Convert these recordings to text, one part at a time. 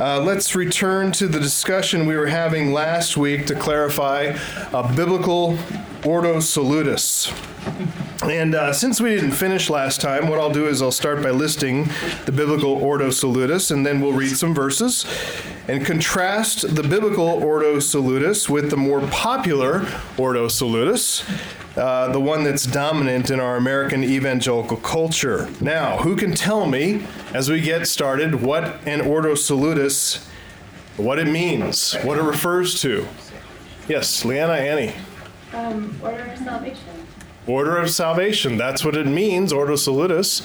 Uh, let's return to the discussion we were having last week to clarify a biblical Ordo Salutis. And uh, since we didn't finish last time, what I'll do is I'll start by listing the biblical Ordo Salutis, and then we'll read some verses and contrast the biblical Ordo Salutis with the more popular Ordo Salutis, uh, the one that's dominant in our American evangelical culture. Now, who can tell me, as we get started, what an Ordo Salutis, what it means, what it refers to? Yes, Leanna, Annie. Um, order of salvation. Order of salvation. That's what it means, Ordo Salutis.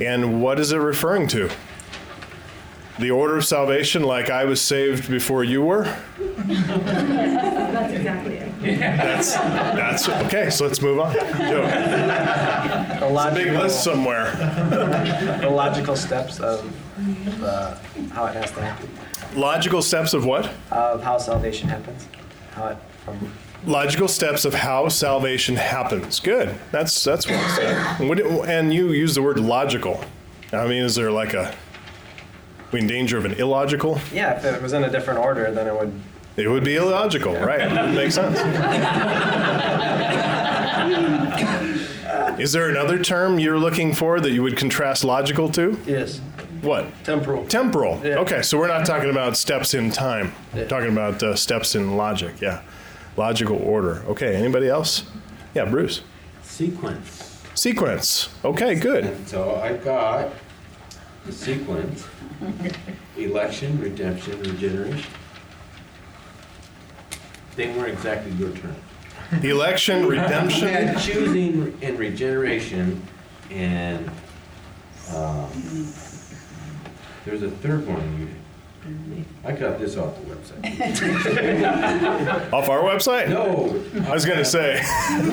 And what is it referring to? The order of salvation, like I was saved before you were? That's exactly it. That's, that's okay, so let's move on. Joe, The big list somewhere. the logical steps of uh, how it has to happen, Logical steps of what? of how salvation happens, how it from Logical steps of how salvation happens. Good. That's that's one step. What do- And you use the word logical. I mean, is there like a we in danger of an illogical? yeah. If it was in a different order, then it would. It would be illogical, right? It would make sense. Is there another term you're looking for that you would contrast logical to? Yes. What? Temporal. Temporal. Yeah. Okay, so we're not talking about steps in time. We're talking about uh, steps in logic. Yeah, logical order. Okay. Anybody else? Yeah, Bruce. sequence. Sequence. Okay, good. And so I've got the sequence, election, redemption, regeneration. They weren't exactly your term. The election, redemption. had choosing and regeneration, and um, there's a third one. You, I got this off the website. Off our website? No, I was going to say.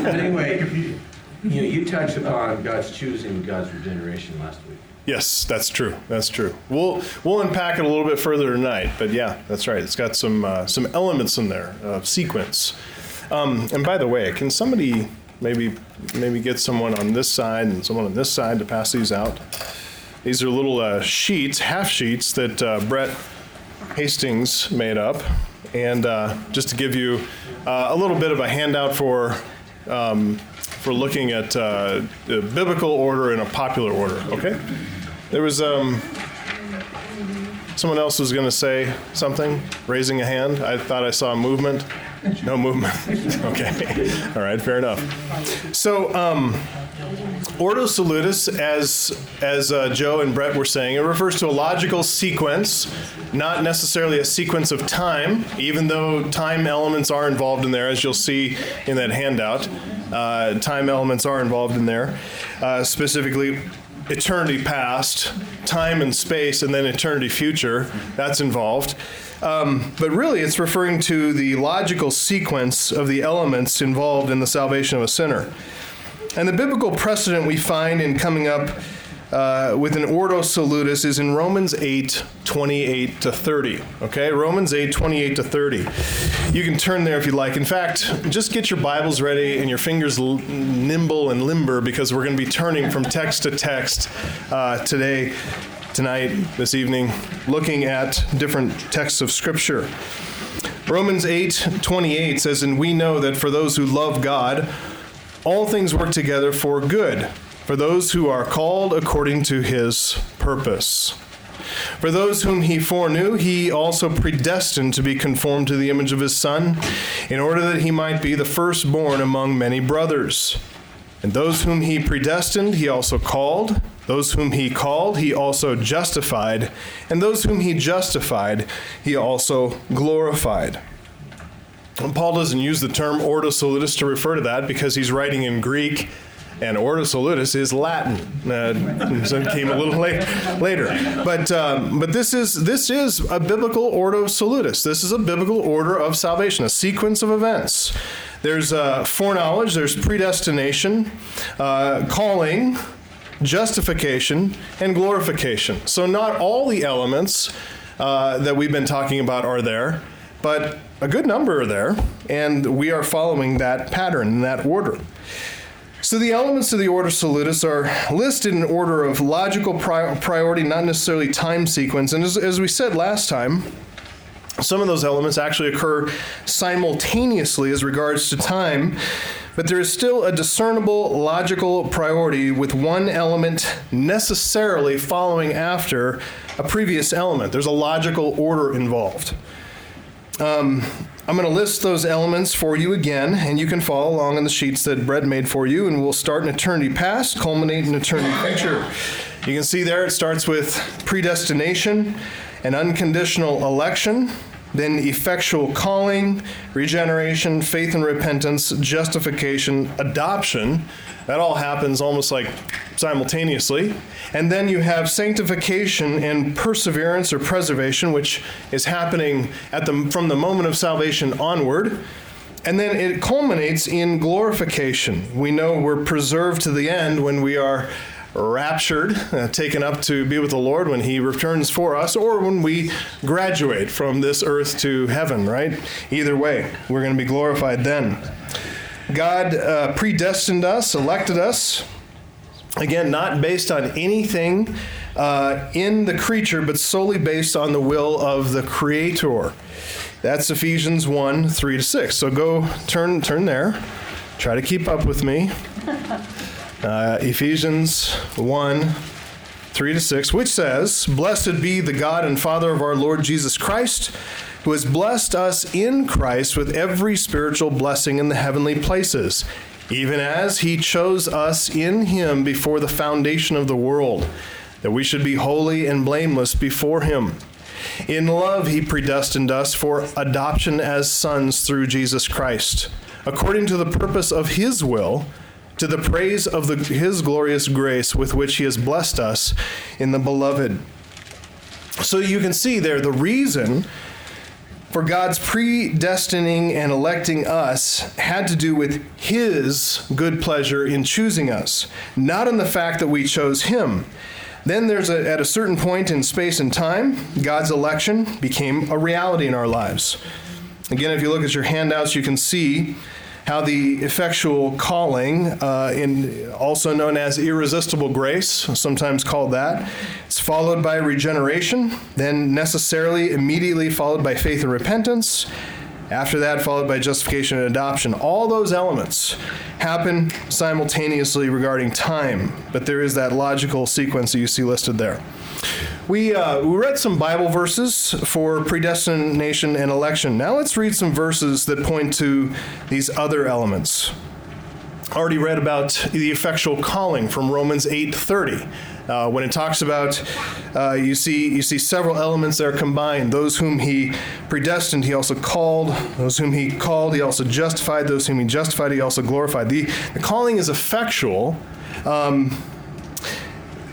anyway, you know, you touched upon God's choosing God's regeneration last week. Yes, that's true. That's true. We'll we'll unpack it a little bit further tonight, but yeah, that's right. It's got some uh, some elements in there of sequence. Um, and by the way, can somebody maybe maybe get someone on this side and someone on this side to pass these out? These are little uh, sheets, half sheets that uh, Brett Hastings made up, and uh, just to give you uh, a little bit of a handout for um, for looking at uh, the biblical order and a popular order. Okay, there was um, someone else was going to say something, raising a hand. I thought I saw a movement. No movement. okay, all right, fair enough. So. Um, Ordo Salutis, as as uh, Joe and Brett were saying, it refers to a logical sequence, not necessarily a sequence of time, even though time elements are involved in there, as you'll see in that handout. Uh, time elements are involved in there, uh, specifically eternity past, time and space, and then eternity future. That's involved. Um, but really, it's referring to the logical sequence of the elements involved in the salvation of a sinner. And the biblical precedent we find in coming up uh, with an ordo salutis is in Romans 8, 28 to 30. Okay, Romans 8, 28 to 30. You can turn there if you'd like. In fact, just get your Bibles ready and your fingers l- nimble and limber because we're going to be turning from text to text uh, today, tonight, this evening, looking at different texts of Scripture. Romans 8, 28 says, And we know that for those who love God, all things work together for good, for those who are called according to his purpose. For those whom he foreknew, he also predestined to be conformed to the image of his Son, in order that he might be the firstborn among many brothers. And those whom he predestined, he also called. Those whom he called, he also justified. And those whom he justified, he also glorified. And Paul doesn't use the term ordo salutis to refer to that because he's writing in Greek, and ordo salutis is Latin. Uh, it came a little late, later, but um, but this is this is a biblical ordo salutis. This is a biblical order of salvation, a sequence of events. There's uh, foreknowledge, there's predestination, uh, calling, justification, and glorification. So not all the elements uh, that we've been talking about are there, but a good number are there, and we are following that pattern, in that order. So the elements of the order salutis are listed in order of logical pri- priority, not necessarily time sequence. And as, as we said last time, some of those elements actually occur simultaneously as regards to time, but there is still a discernible logical priority with one element necessarily following after a previous element. There's a logical order involved. Um, I'm going to list those elements for you again, and you can follow along in the sheets that Brett made for you, and we'll start in eternity past, culminate in eternity future. You can see there it starts with predestination and unconditional election, then effectual calling, regeneration, faith and repentance, justification, adoption. That all happens almost like simultaneously. And then you have sanctification and perseverance or preservation, which is happening at the, from the moment of salvation onward. And then it culminates in glorification. We know we're preserved to the end when we are raptured, uh, taken up to be with the Lord when He returns for us, or when we graduate from this earth to heaven, right? Either way, we're going to be glorified then. God uh, predestined us, elected us, again, not based on anything uh, in the creature, but solely based on the will of the Creator. That's Ephesians 1 3 to 6. So go turn, turn there. Try to keep up with me. Uh, Ephesians 1 3 to 6, which says, Blessed be the God and Father of our Lord Jesus Christ, who has blessed us in Christ with every spiritual blessing in the heavenly places, even as he chose us in him before the foundation of the world, that we should be holy and blameless before him. In love, he predestined us for adoption as sons through Jesus Christ, according to the purpose of his will to the praise of the, his glorious grace with which he has blessed us in the beloved. So you can see there the reason for God's predestining and electing us had to do with his good pleasure in choosing us, not in the fact that we chose him. Then there's a, at a certain point in space and time, God's election became a reality in our lives. Again, if you look at your handouts, you can see how the effectual calling, uh, in, also known as irresistible grace, sometimes called that, is followed by regeneration, then necessarily immediately followed by faith and repentance. After that, followed by justification and adoption. All those elements happen simultaneously regarding time, but there is that logical sequence that you see listed there. We, uh, we read some Bible verses for predestination and election. Now let's read some verses that point to these other elements. Already read about the effectual calling from Romans 8:30. Uh, when it talks about, uh, you see you see several elements that are combined. Those whom he predestined, he also called. Those whom he called, he also justified. Those whom he justified, he also glorified. The, the calling is effectual. Um,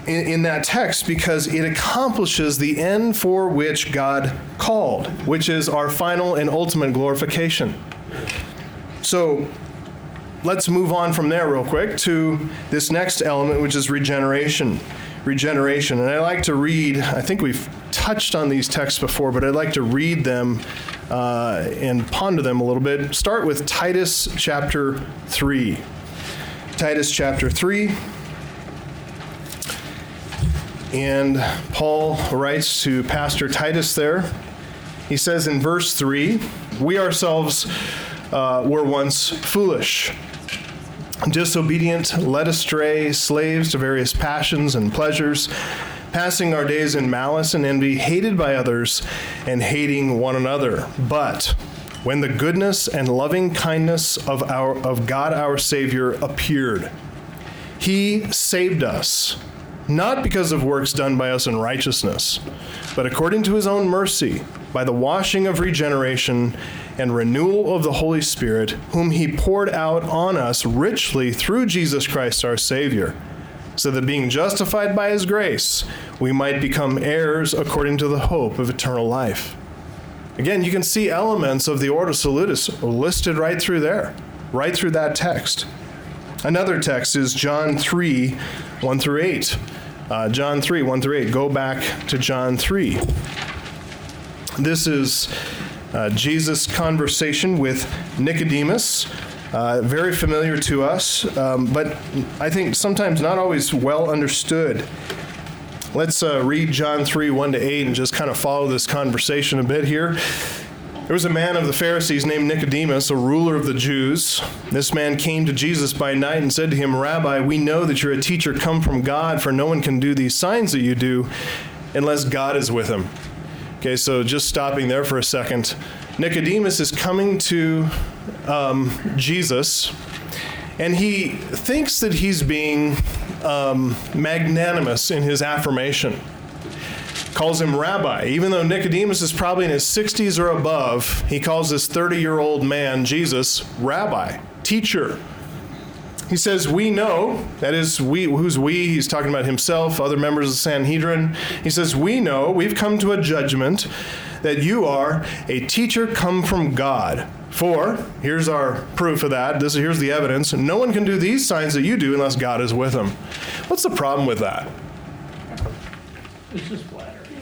in, in that text because it accomplishes the end for which God called, which is our final and ultimate glorification. So let's move on from there real quick to this next element, which is regeneration. Regeneration. And I like to read, I think we've touched on these texts before, but I'd like to read them uh, and ponder them a little bit. Start with Titus chapter 3. Titus chapter 3. And Paul writes to Pastor Titus there. He says in verse 3 We ourselves uh, were once foolish, disobedient, led astray, slaves to various passions and pleasures, passing our days in malice and envy, hated by others, and hating one another. But when the goodness and loving kindness of, our, of God our Savior appeared, He saved us not because of works done by us in righteousness, but according to his own mercy, by the washing of regeneration and renewal of the Holy Spirit, whom he poured out on us richly through Jesus Christ our Savior, so that being justified by his grace, we might become heirs according to the hope of eternal life. Again, you can see elements of the Ordo Salutis listed right through there, right through that text. Another text is John 3 1 through 8. Uh, John 3, 1 through 8. Go back to John 3. This is uh, Jesus' conversation with Nicodemus Uh, very familiar to us, um, but I think sometimes not always well understood. Let's uh, read John 3 1 to 8 and just kind of follow this conversation a bit here. There was a man of the Pharisees named Nicodemus, a ruler of the Jews. This man came to Jesus by night and said to him, Rabbi, we know that you're a teacher come from God, for no one can do these signs that you do unless God is with him. Okay, so just stopping there for a second. Nicodemus is coming to um, Jesus, and he thinks that he's being um, magnanimous in his affirmation calls him rabbi. Even though Nicodemus is probably in his 60s or above, he calls this 30 year old man, Jesus, rabbi, teacher. He says, We know, that is, we, who's we? He's talking about himself, other members of the Sanhedrin. He says, We know, we've come to a judgment that you are a teacher come from God. For, here's our proof of that. This, here's the evidence. No one can do these signs that you do unless God is with him. What's the problem with that? It's just flattery.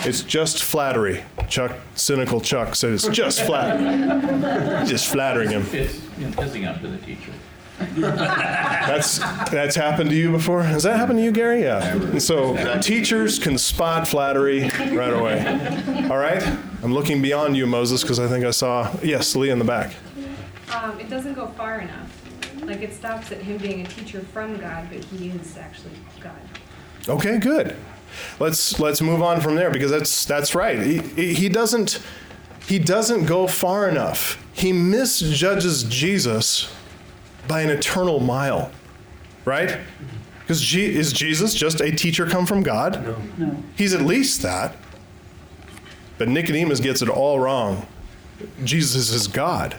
It's just flattery. Chuck, cynical Chuck said it's just flattery. just flattering him. It's you know, pissing up to the teacher. That's that's happened to you before. Has that happened to you, Gary? Yeah. And so teachers can spot flattery right away. All right. I'm looking beyond you, Moses, because I think I saw yes, Lee in the back. Um, it doesn't go far enough. Like it stops at him being a teacher from God, but he is actually God. Okay, good. Let's let's move on from there because that's that's right. He, he doesn't he doesn't go far enough. He misjudges Jesus by an eternal mile, right? Because G- is Jesus just a teacher come from God? No. No. He's at least that. But Nicodemus gets it all wrong. Jesus is God.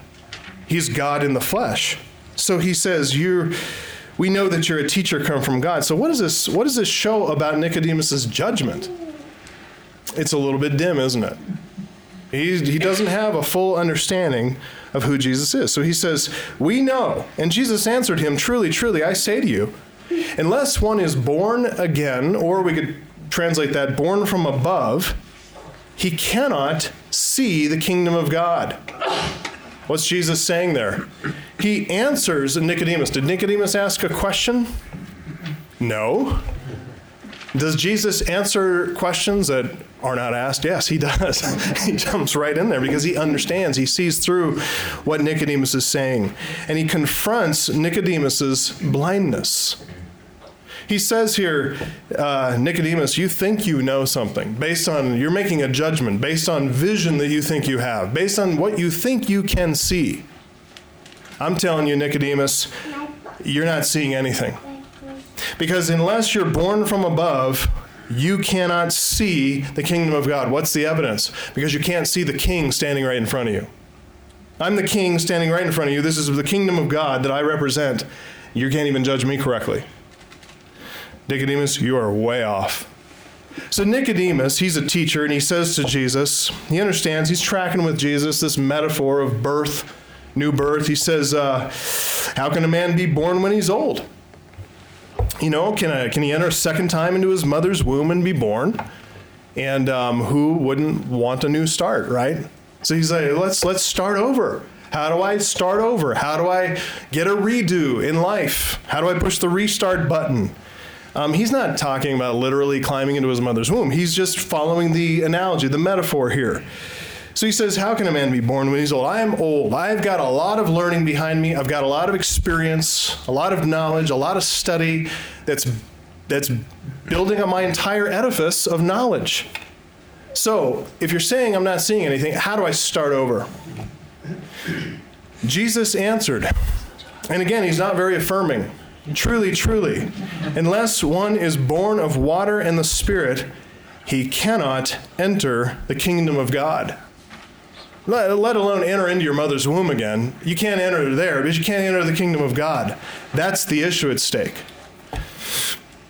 He's God in the flesh. So he says, "You're." We know that you're a teacher come from God. So what does this? What does this show about Nicodemus's judgment? It's a little bit dim, isn't it? He, he doesn't have a full understanding of who Jesus is. So he says, We know. And Jesus answered him, Truly, truly, I say to you, unless one is born again, or we could translate that, born from above, he cannot see the kingdom of God. What's Jesus saying there? He answers Nicodemus. Did Nicodemus ask a question? No. Does Jesus answer questions that are not asked? Yes, he does. he jumps right in there because he understands. He sees through what Nicodemus is saying. And he confronts Nicodemus's blindness. He says here, uh, Nicodemus, you think you know something based on, you're making a judgment based on vision that you think you have, based on what you think you can see. I'm telling you, Nicodemus, you're not seeing anything. Because unless you're born from above, you cannot see the kingdom of God. What's the evidence? Because you can't see the king standing right in front of you. I'm the king standing right in front of you. This is the kingdom of God that I represent. You can't even judge me correctly. Nicodemus, you are way off. So, Nicodemus, he's a teacher, and he says to Jesus, he understands, he's tracking with Jesus this metaphor of birth, new birth. He says, uh, How can a man be born when he's old? You know, can, I, can he enter a second time into his mother's womb and be born? And um, who wouldn't want a new start, right? So he's like, let's let's start over. How do I start over? How do I get a redo in life? How do I push the restart button? Um, he's not talking about literally climbing into his mother's womb. He's just following the analogy, the metaphor here. So he says, How can a man be born when he's old? I am old. I've got a lot of learning behind me. I've got a lot of experience, a lot of knowledge, a lot of study that's, that's building up my entire edifice of knowledge. So if you're saying I'm not seeing anything, how do I start over? Jesus answered. And again, he's not very affirming. Truly, truly, unless one is born of water and the Spirit, he cannot enter the kingdom of God. Let, let, alone enter into your mother's womb again. You can't enter there, but you can't enter the kingdom of God. That's the issue at stake.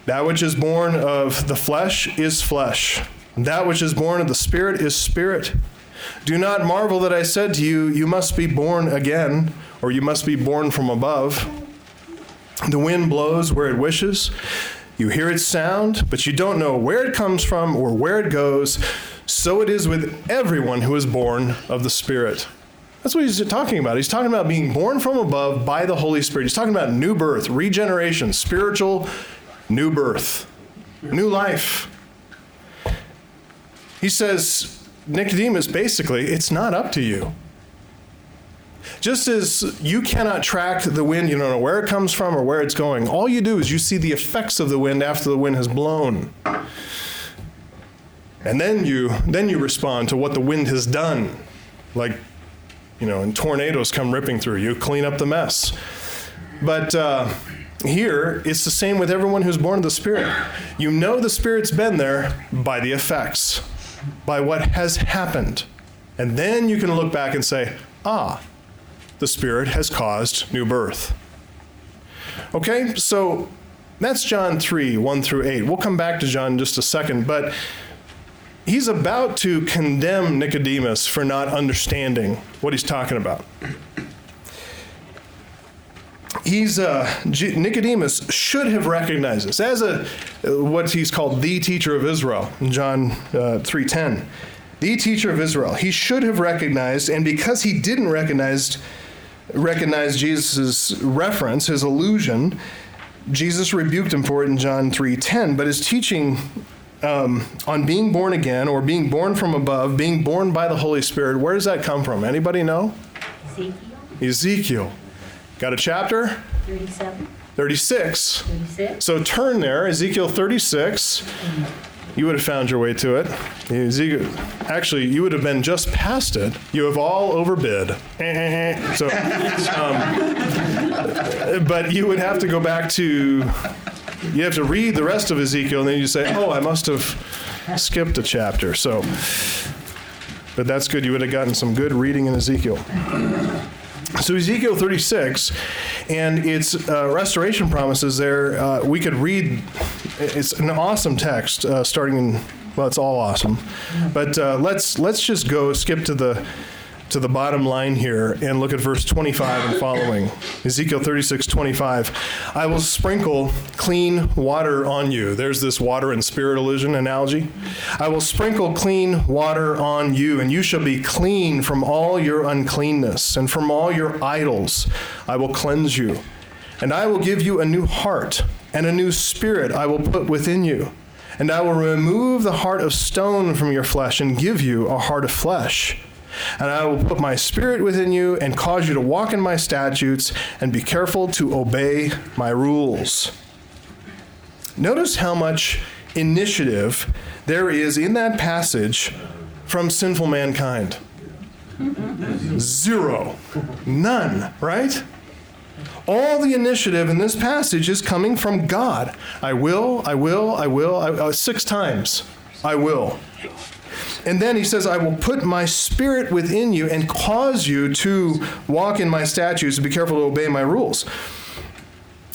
That which is born of the flesh is flesh, that which is born of the Spirit is spirit. Do not marvel that I said to you, You must be born again, or you must be born from above. The wind blows where it wishes. You hear its sound, but you don't know where it comes from or where it goes. So it is with everyone who is born of the Spirit. That's what he's talking about. He's talking about being born from above by the Holy Spirit. He's talking about new birth, regeneration, spiritual new birth, new life. He says, Nicodemus, basically, it's not up to you. Just as you cannot track the wind, you don't know where it comes from or where it's going, all you do is you see the effects of the wind after the wind has blown. And then you then you respond to what the wind has done. Like, you know, and tornadoes come ripping through, you clean up the mess. But uh, here, it's the same with everyone who's born of the Spirit. You know the Spirit's been there by the effects, by what has happened. And then you can look back and say, ah, the Spirit has caused new birth. Okay, so that's John 3, 1 through 8. We'll come back to John in just a second, but he's about to condemn Nicodemus for not understanding what he's talking about. He's uh, Nicodemus should have recognized this as a what he's called the teacher of Israel in John uh, three ten, the teacher of Israel. He should have recognized, and because he didn't recognize recognize Jesus' reference, his allusion, Jesus rebuked him for it in John 3:10. But his teaching um, on being born again or being born from above, being born by the Holy Spirit, where does that come from? Anybody know? Ezekiel Ezekiel. Got a chapter? 37, 36. 36. So turn there, Ezekiel 36. You would have found your way to it. Ezekiel, actually, you would have been just past it. You have all overbid. so, um, but you would have to go back to, you have to read the rest of Ezekiel, and then you say, oh, I must have skipped a chapter. So, but that's good. You would have gotten some good reading in Ezekiel. So Ezekiel 36 and its uh, restoration promises there, uh, we could read, it's an awesome text uh, starting in, well, it's all awesome. But uh, let's, let's just go, skip to the, to the bottom line here and look at verse 25 and following. Ezekiel 36, 25. I will sprinkle clean water on you. There's this water and spirit illusion analogy. I will sprinkle clean water on you, and you shall be clean from all your uncleanness, and from all your idols I will cleanse you. And I will give you a new heart, and a new spirit I will put within you. And I will remove the heart of stone from your flesh, and give you a heart of flesh. And I will put my spirit within you and cause you to walk in my statutes and be careful to obey my rules. Notice how much initiative there is in that passage from sinful mankind. Zero. None, right? All the initiative in this passage is coming from God. I will, I will, I will, I, uh, six times. I will. And then he says, I will put my spirit within you and cause you to walk in my statutes and be careful to obey my rules.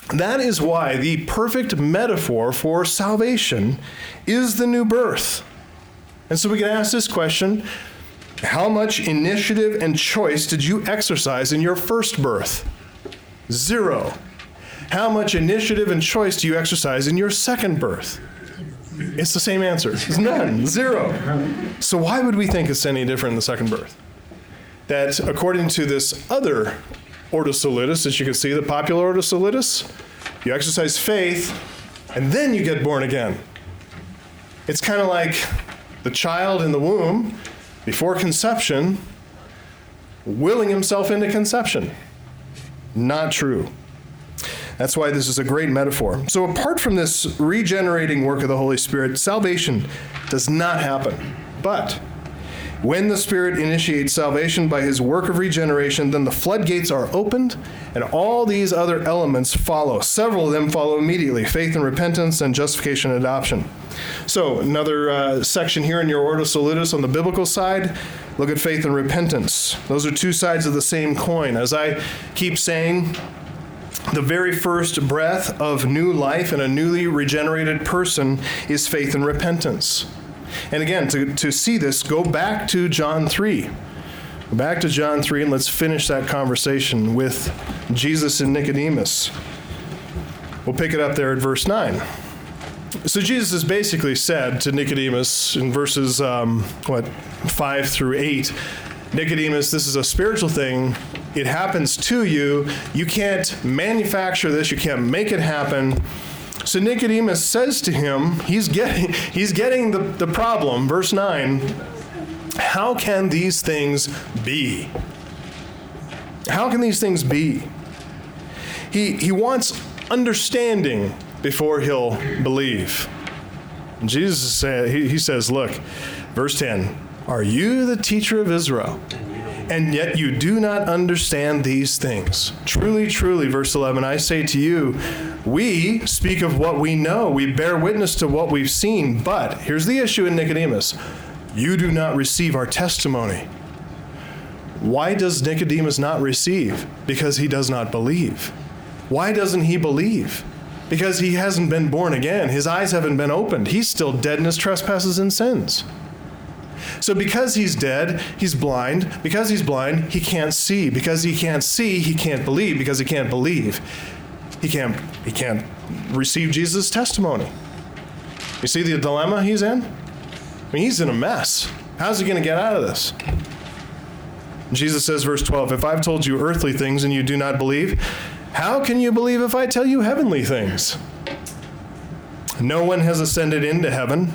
That is why the perfect metaphor for salvation is the new birth. And so we can ask this question How much initiative and choice did you exercise in your first birth? Zero. How much initiative and choice do you exercise in your second birth? It's the same answer. It's none, zero. So why would we think it's any different in the second birth? That according to this other Ordo Salutis, as you can see, the popular Ordo Salutis, you exercise faith and then you get born again. It's kind of like the child in the womb before conception willing himself into conception. Not true. That's why this is a great metaphor. So, apart from this regenerating work of the Holy Spirit, salvation does not happen. But when the Spirit initiates salvation by his work of regeneration, then the floodgates are opened and all these other elements follow. Several of them follow immediately faith and repentance and justification and adoption. So, another uh, section here in your Ordo Salutis on the biblical side. Look at faith and repentance. Those are two sides of the same coin. As I keep saying, the very first breath of new life in a newly regenerated person is faith and repentance. And again, to, to see this, go back to John 3. Go back to John 3 and let's finish that conversation with Jesus and Nicodemus. We'll pick it up there at verse 9. So Jesus has basically said to Nicodemus in verses, um, what, 5 through 8, Nicodemus, this is a spiritual thing. It happens to you. You can't manufacture this, you can't make it happen. So Nicodemus says to him, he's getting, he's getting the, the problem. Verse 9 How can these things be? How can these things be? He, he wants understanding before he'll believe. And Jesus said, he, he says, Look, verse 10 Are you the teacher of Israel? And yet you do not understand these things. Truly, truly, verse 11, I say to you, we speak of what we know, we bear witness to what we've seen. But here's the issue in Nicodemus you do not receive our testimony. Why does Nicodemus not receive? Because he does not believe. Why doesn't he believe? Because he hasn't been born again. His eyes haven't been opened. He's still dead in his trespasses and sins. So, because he's dead, he's blind. Because he's blind, he can't see. Because he can't see, he can't believe. Because he can't believe, he can't, he can't receive Jesus' testimony. You see the dilemma he's in? I mean, he's in a mess. How's he going to get out of this? Jesus says, verse 12, If I've told you earthly things and you do not believe, how can you believe if I tell you heavenly things? No one has ascended into heaven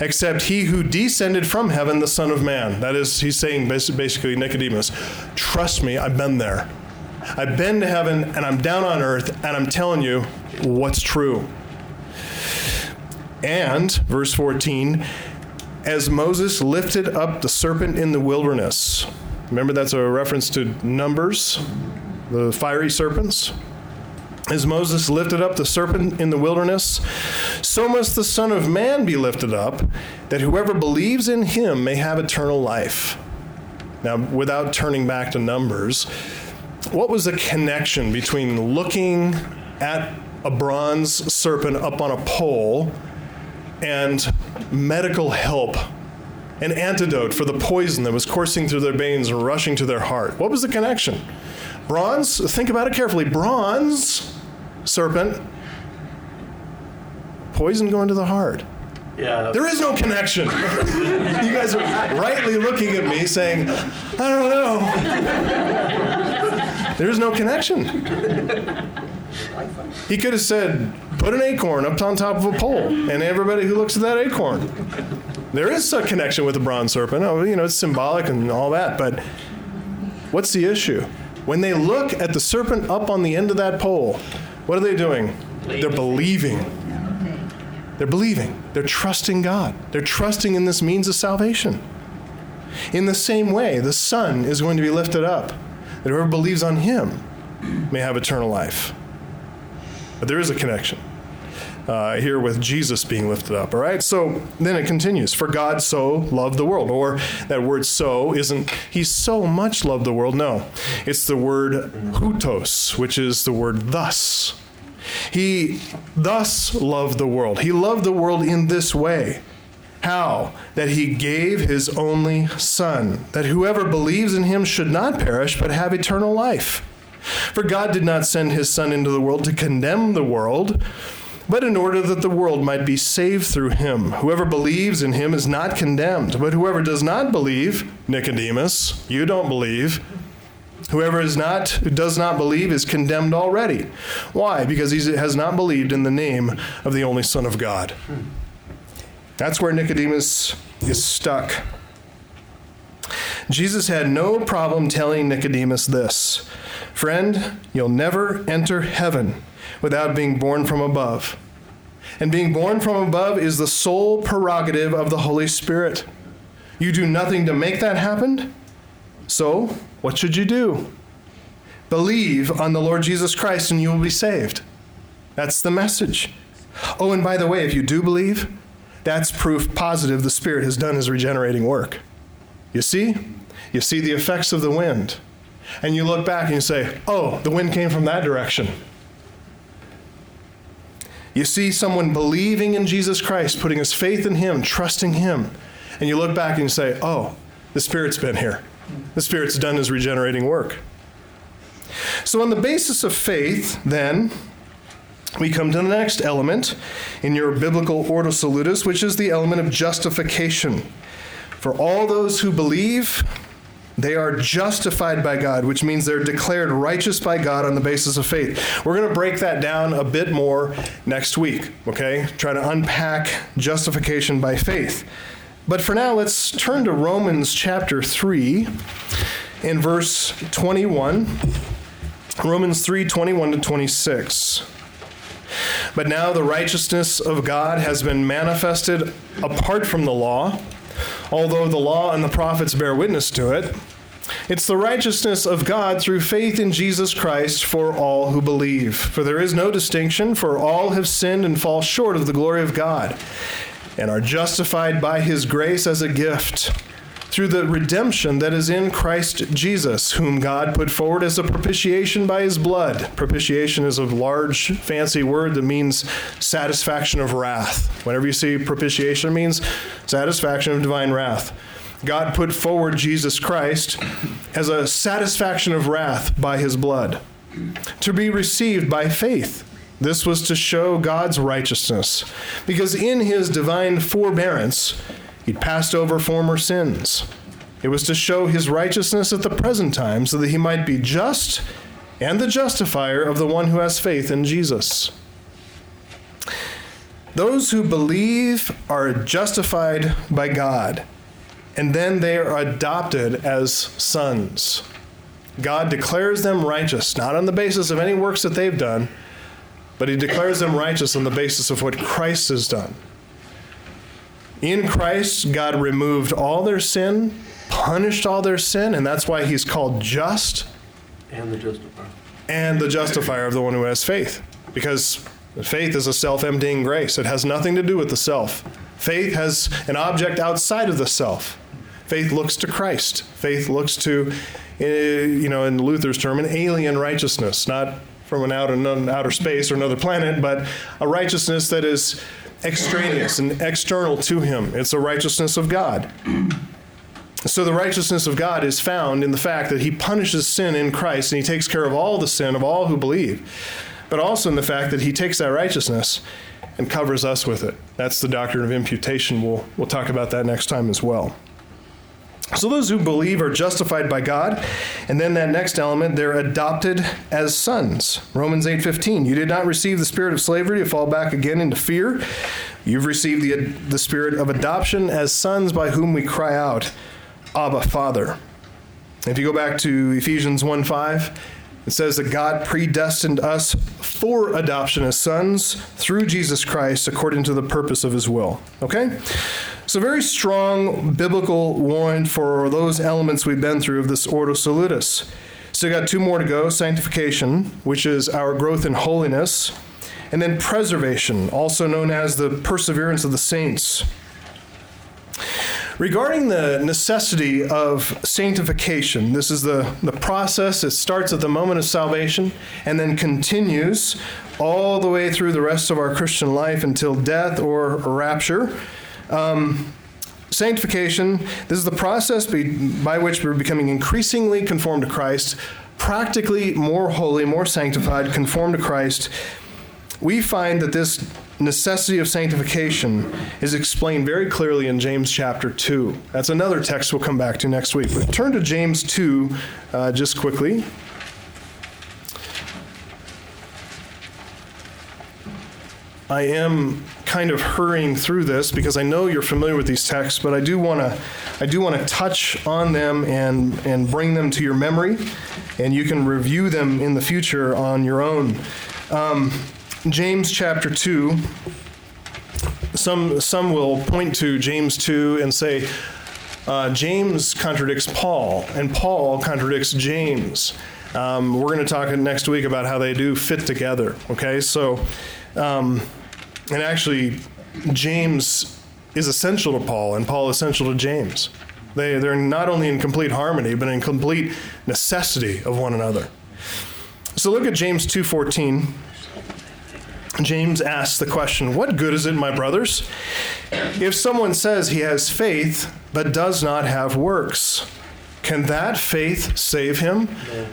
except he who descended from heaven, the Son of Man. That is, he's saying basically, Nicodemus, trust me, I've been there. I've been to heaven and I'm down on earth and I'm telling you what's true. And, verse 14, as Moses lifted up the serpent in the wilderness. Remember, that's a reference to Numbers, the fiery serpents. As Moses lifted up the serpent in the wilderness, so must the Son of Man be lifted up, that whoever believes in him may have eternal life. Now, without turning back to Numbers, what was the connection between looking at a bronze serpent up on a pole and medical help, an antidote for the poison that was coursing through their veins and rushing to their heart? What was the connection? Bronze, think about it carefully. Bronze serpent, poison going to the heart. Yeah. There is no connection. you guys are rightly looking at me saying, I don't know. There's no connection. He could have said, put an acorn up on top of a pole, and everybody who looks at that acorn. There is a connection with the bronze serpent. Oh, you know, it's symbolic and all that, but what's the issue? When they look at the serpent up on the end of that pole, what are they doing? They're believing. They're believing. They're trusting God. They're trusting in this means of salvation. In the same way, the Son is going to be lifted up, that whoever believes on him may have eternal life. But there is a connection uh, here with Jesus being lifted up, all right? So then it continues For God so loved the world. Or that word so isn't, he so much loved the world. No, it's the word hutos, which is the word thus. He thus loved the world. He loved the world in this way. How? That he gave his only Son, that whoever believes in him should not perish, but have eternal life. For God did not send his Son into the world to condemn the world, but in order that the world might be saved through him. Whoever believes in him is not condemned, but whoever does not believe, Nicodemus, you don't believe, Whoever is not, who does not believe is condemned already. Why? Because he has not believed in the name of the only Son of God. That's where Nicodemus is stuck. Jesus had no problem telling Nicodemus this Friend, you'll never enter heaven without being born from above. And being born from above is the sole prerogative of the Holy Spirit. You do nothing to make that happen. So, what should you do? Believe on the Lord Jesus Christ and you will be saved. That's the message. Oh, and by the way, if you do believe, that's proof positive the Spirit has done his regenerating work. You see? You see the effects of the wind. And you look back and you say, oh, the wind came from that direction. You see someone believing in Jesus Christ, putting his faith in him, trusting him. And you look back and you say, oh, the Spirit's been here. The Spirit's done his regenerating work. So, on the basis of faith, then, we come to the next element in your biblical ordo salutis, which is the element of justification. For all those who believe, they are justified by God, which means they're declared righteous by God on the basis of faith. We're going to break that down a bit more next week, okay? Try to unpack justification by faith. But for now, let's turn to Romans chapter 3 in verse 21. Romans 3 21 to 26. But now the righteousness of God has been manifested apart from the law, although the law and the prophets bear witness to it. It's the righteousness of God through faith in Jesus Christ for all who believe. For there is no distinction, for all have sinned and fall short of the glory of God, and are justified by his grace as a gift through the redemption that is in Christ Jesus, whom God put forward as a propitiation by his blood. Propitiation is a large, fancy word that means satisfaction of wrath. Whenever you see propitiation, it means satisfaction of divine wrath. God put forward Jesus Christ as a satisfaction of wrath by his blood to be received by faith. This was to show God's righteousness, because in his divine forbearance, he'd passed over former sins. It was to show his righteousness at the present time, so that he might be just and the justifier of the one who has faith in Jesus. Those who believe are justified by God, and then they are adopted as sons. God declares them righteous, not on the basis of any works that they've done, but he declares them righteous on the basis of what Christ has done. In Christ, God removed all their sin, punished all their sin, and that's why he's called just And the justifier. and the justifier of the one who has faith. Because faith is a self emptying grace, it has nothing to do with the self. Faith has an object outside of the self. Faith looks to Christ. Faith looks to, uh, you know, in Luther's term, an alien righteousness, not from an outer, outer space or another planet, but a righteousness that is extraneous and external to him. It's the righteousness of God. So the righteousness of God is found in the fact that he punishes sin in Christ and he takes care of all the sin of all who believe, but also in the fact that he takes that righteousness and covers us with it. That's the doctrine of imputation. We'll, we'll talk about that next time as well. So those who believe are justified by God, and then that next element, they're adopted as sons. Romans 8:15. You did not receive the spirit of slavery to fall back again into fear. You've received the, the spirit of adoption as sons by whom we cry out, Abba, Father. If you go back to Ephesians 1:5, it says that God predestined us for adoption as sons through Jesus Christ according to the purpose of his will. Okay? So, very strong biblical warrant for those elements we've been through of this Ordo Salutis. Still got two more to go sanctification, which is our growth in holiness, and then preservation, also known as the perseverance of the saints. Regarding the necessity of sanctification, this is the, the process. It starts at the moment of salvation and then continues all the way through the rest of our Christian life until death or rapture. Um, sanctification, this is the process be, by which we're becoming increasingly conformed to Christ, practically more holy, more sanctified, conformed to Christ. We find that this necessity of sanctification is explained very clearly in James chapter 2. That's another text we'll come back to next week. But turn to James 2 uh, just quickly. I am kind of hurrying through this because I know you're familiar with these texts, but I do want to I do want to touch on them and and bring them to your memory, and you can review them in the future on your own. Um, James chapter 2, some, some will point to James 2 and say, uh, James contradicts Paul, and Paul contradicts James. Um, we're going to talk next week about how they do fit together, okay? So, um, and actually, James is essential to Paul, and Paul essential to James. They, they're not only in complete harmony, but in complete necessity of one another. So look at James 2.14. James asks the question, What good is it, my brothers, if someone says he has faith but does not have works? Can that faith save him?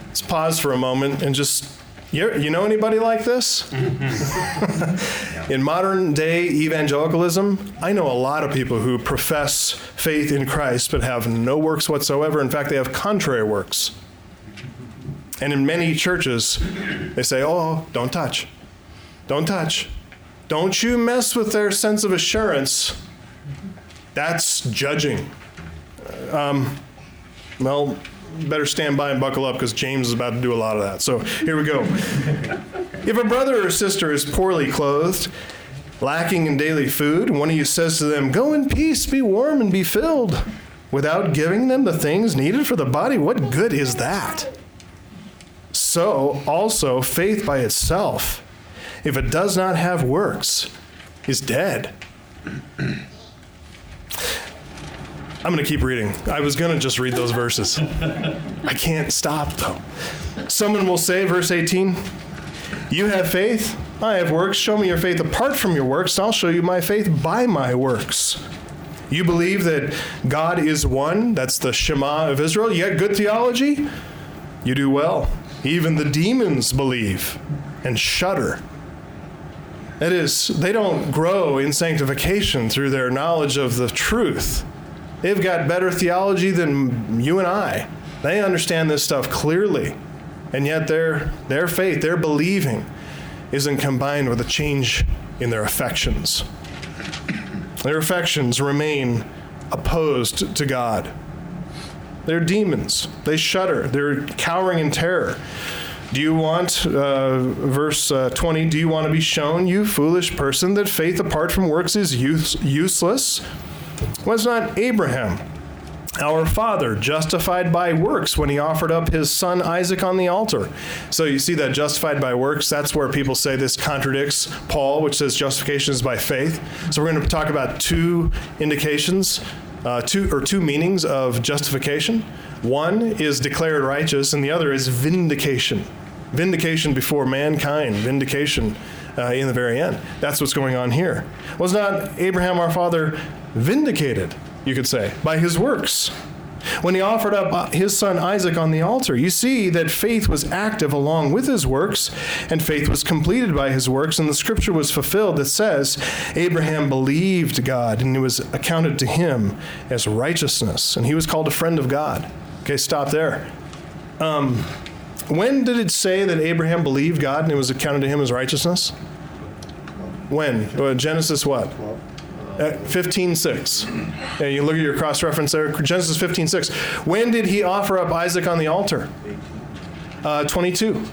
Let's pause for a moment and just you you know anybody like this? in modern day evangelicalism, I know a lot of people who profess faith in Christ but have no works whatsoever. In fact, they have contrary works. And in many churches, they say, oh, don't touch. Don't touch. Don't you mess with their sense of assurance. That's judging. Um, well, better stand by and buckle up because James is about to do a lot of that. So here we go. if a brother or sister is poorly clothed, lacking in daily food, one of you says to them, Go in peace, be warm, and be filled, without giving them the things needed for the body, what good is that? So also, faith by itself, if it does not have works, is dead. I'm going to keep reading. I was going to just read those verses. I can't stop, though. Someone will say, verse 18, You have faith, I have works. Show me your faith apart from your works, and I'll show you my faith by my works. You believe that God is one, that's the Shema of Israel. You got good theology? You do well. Even the demons believe and shudder. That is, they don't grow in sanctification through their knowledge of the truth. They've got better theology than you and I. They understand this stuff clearly. And yet their, their faith, their believing, isn't combined with a change in their affections. Their affections remain opposed to God. They're demons. They shudder. They're cowering in terror. Do you want, uh, verse uh, 20, do you want to be shown, you foolish person, that faith apart from works is use, useless? Was not Abraham, our father, justified by works when he offered up his son Isaac on the altar? So you see that justified by works, that's where people say this contradicts Paul, which says justification is by faith. So we're going to talk about two indications, uh, two or two meanings of justification. One is declared righteous, and the other is vindication. Vindication before mankind, vindication uh, in the very end. That's what's going on here. Was not Abraham our father vindicated, you could say, by his works? When he offered up uh, his son Isaac on the altar, you see that faith was active along with his works, and faith was completed by his works, and the scripture was fulfilled that says, Abraham believed God, and it was accounted to him as righteousness, and he was called a friend of God. Okay, stop there. Um, when did it say that Abraham believed God and it was accounted to him as righteousness? When? Uh, Genesis what? Uh, 15:6. Yeah, you look at your cross reference there. Genesis 15:6. When did he offer up Isaac on the altar? Uh, 22.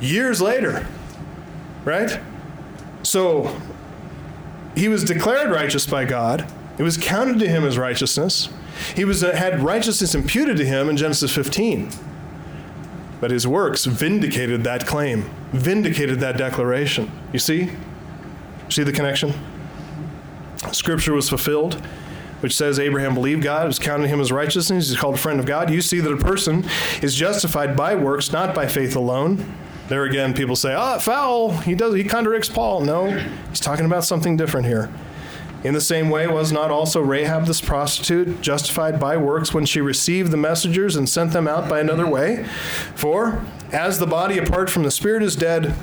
Years later, right? So he was declared righteous by God. It was counted to him as righteousness. He was uh, had righteousness imputed to him in Genesis 15. But his works vindicated that claim, vindicated that declaration. You see? See the connection? Scripture was fulfilled, which says Abraham believed God, it was counted him as righteousness, he's called a friend of God. You see that a person is justified by works, not by faith alone. There again, people say, ah, foul, he does he contradicts Paul. No, he's talking about something different here. In the same way, was not also Rahab this prostitute justified by works when she received the messengers and sent them out by another way? For as the body apart from the spirit is dead,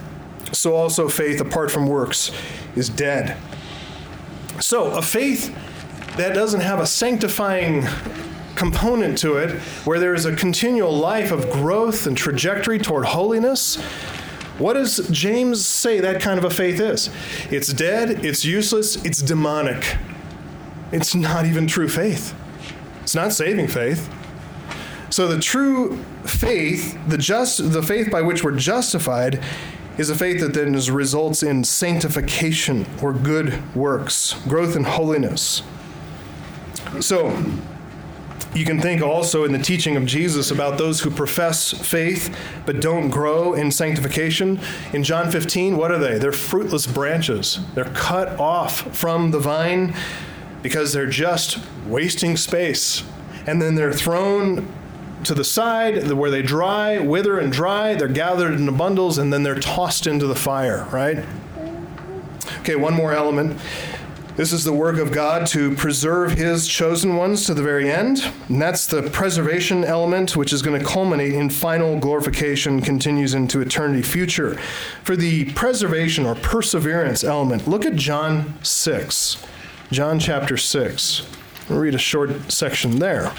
so also faith apart from works is dead. So, a faith that doesn't have a sanctifying component to it, where there is a continual life of growth and trajectory toward holiness, what does James say that kind of a faith is? It's dead, it's useless, it's demonic. It's not even true faith. It's not saving faith. So the true faith, the just the faith by which we're justified is a faith that then is, results in sanctification or good works, growth in holiness. So, you can think also in the teaching of Jesus about those who profess faith but don't grow in sanctification. In John 15, what are they? They're fruitless branches. They're cut off from the vine because they're just wasting space. And then they're thrown to the side where they dry, wither and dry. They're gathered into bundles and then they're tossed into the fire, right? Okay, one more element. This is the work of God to preserve his chosen ones to the very end. And that's the preservation element, which is going to culminate in final glorification, continues into eternity future. For the preservation or perseverance element, look at John 6. John chapter 6. I'll read a short section there.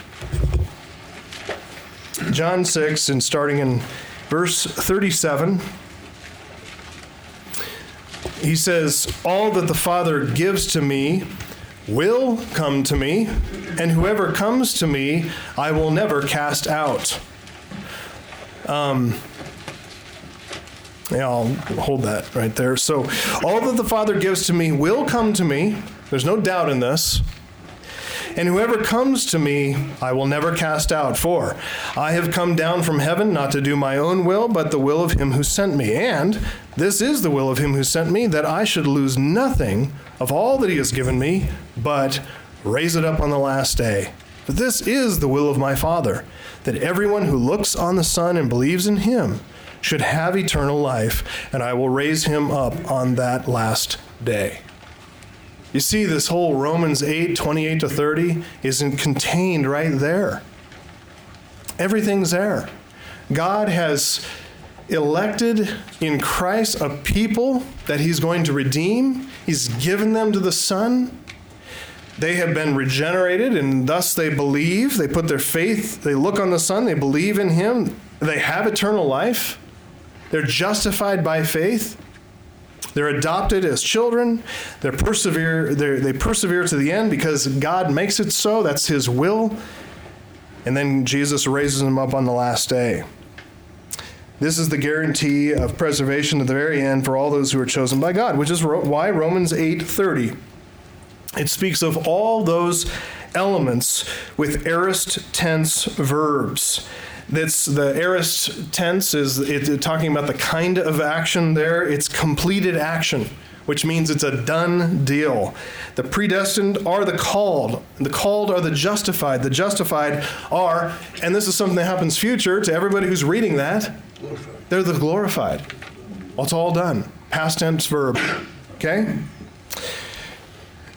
John 6, and starting in verse 37 he says, All that the Father gives to me will come to me, and whoever comes to me, I will never cast out. Um, yeah, I'll hold that right there. So, all that the Father gives to me will come to me. There's no doubt in this. And whoever comes to me, I will never cast out. For I have come down from heaven not to do my own will, but the will of him who sent me. And this is the will of him who sent me, that I should lose nothing of all that he has given me, but raise it up on the last day. But this is the will of my Father, that everyone who looks on the Son and believes in him should have eternal life, and I will raise him up on that last day. You see, this whole Romans 8, 28 to 30 isn't contained right there. Everything's there. God has elected in Christ a people that He's going to redeem, He's given them to the Son. They have been regenerated, and thus they believe. They put their faith, they look on the Son, they believe in Him, they have eternal life. They're justified by faith. They're adopted as children. They persevere. They persevere to the end because God makes it so. That's His will. And then Jesus raises them up on the last day. This is the guarantee of preservation to the very end for all those who are chosen by God, which is why Romans 8:30 it speaks of all those elements with aorist tense verbs. That's the aorist tense is it, talking about the kind of action there. It's completed action, which means it's a done deal. The predestined are the called. The called are the justified. The justified are, and this is something that happens future to everybody who's reading that. They're the glorified. Well, it's all done. Past tense verb. Okay?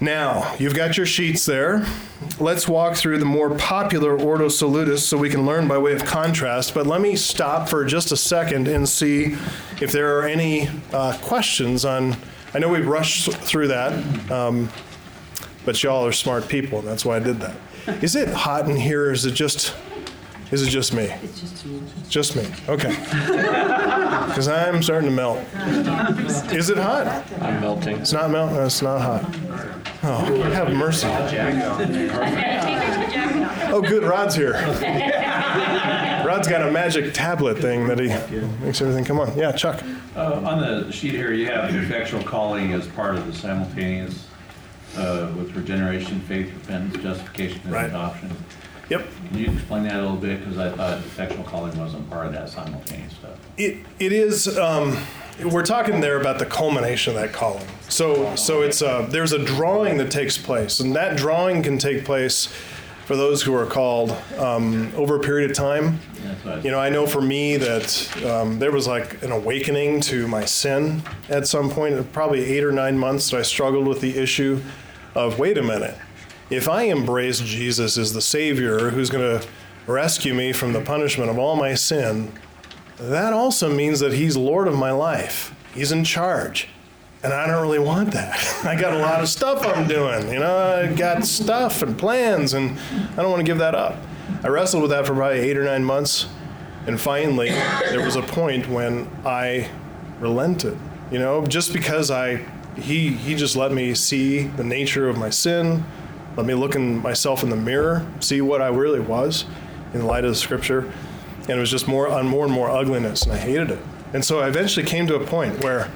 Now, you've got your sheets there. Let's walk through the more popular Ordo Salutis so we can learn by way of contrast. But let me stop for just a second and see if there are any uh, questions on. I know we rushed through that, um, but y'all are smart people, and that's why I did that. Is it hot in here, or is it just is it just me? It's just you. Just me. Okay. Because I'm starting to melt. Is it hot? I'm melting. It's not melting. It's not hot. Oh, have mercy. Oh, good. Rod's here. Rod's got a magic tablet thing that he makes everything come on. Yeah, Chuck. Uh, on the sheet here, you have effectual calling as part of the simultaneous uh, with regeneration, faith, repentance, justification, and Right. adoption. Yep. Can you explain that a little bit? Because I thought effectual calling wasn't part of that simultaneous stuff. It, it is. Um, we're talking there about the culmination of that calling. So so it's a, there's a drawing that takes place, and that drawing can take place for those who are called um, over a period of time. That's what I- You know, I know for me that um, there was like an awakening to my sin at some point, probably eight or nine months that I struggled with the issue of wait a minute, if I embrace Jesus as the Savior who's going to rescue me from the punishment of all my sin, that also means that He's Lord of my life. He's in charge. And I don't really want that. I got a lot of stuff I'm doing. You know, I got stuff and plans, and I don't want to give that up. I wrestled with that for probably eight or nine months. And finally, there was a point when I relented. You know, just because I, he, he just let me see the nature of my sin, let me look in myself in the mirror, see what I really was in light of the scripture. And it was just more on more and more ugliness, and I hated it. And so I eventually came to a point where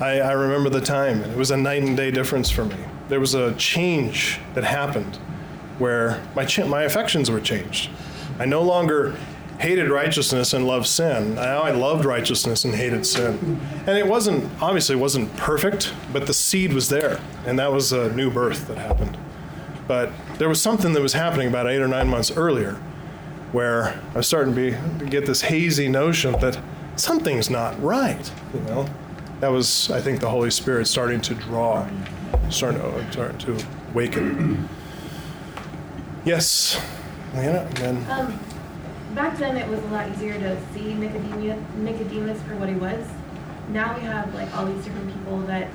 I, I remember the time, it was a night and day difference for me. There was a change that happened where my, my affections were changed. I no longer hated righteousness and loved sin. Now I loved righteousness and hated sin. And it wasn't, obviously, it wasn't perfect, but the seed was there. And that was a new birth that happened. But there was something that was happening about eight or nine months earlier where I was starting to, be, to get this hazy notion that something's not right, you know? That was, I think, the Holy Spirit starting to draw, starting to, starting to awaken. Yes, Leanna, then Um, back then it was a lot easier to see Nicodemus, Nicodemus for what he was. Now we have like all these different people that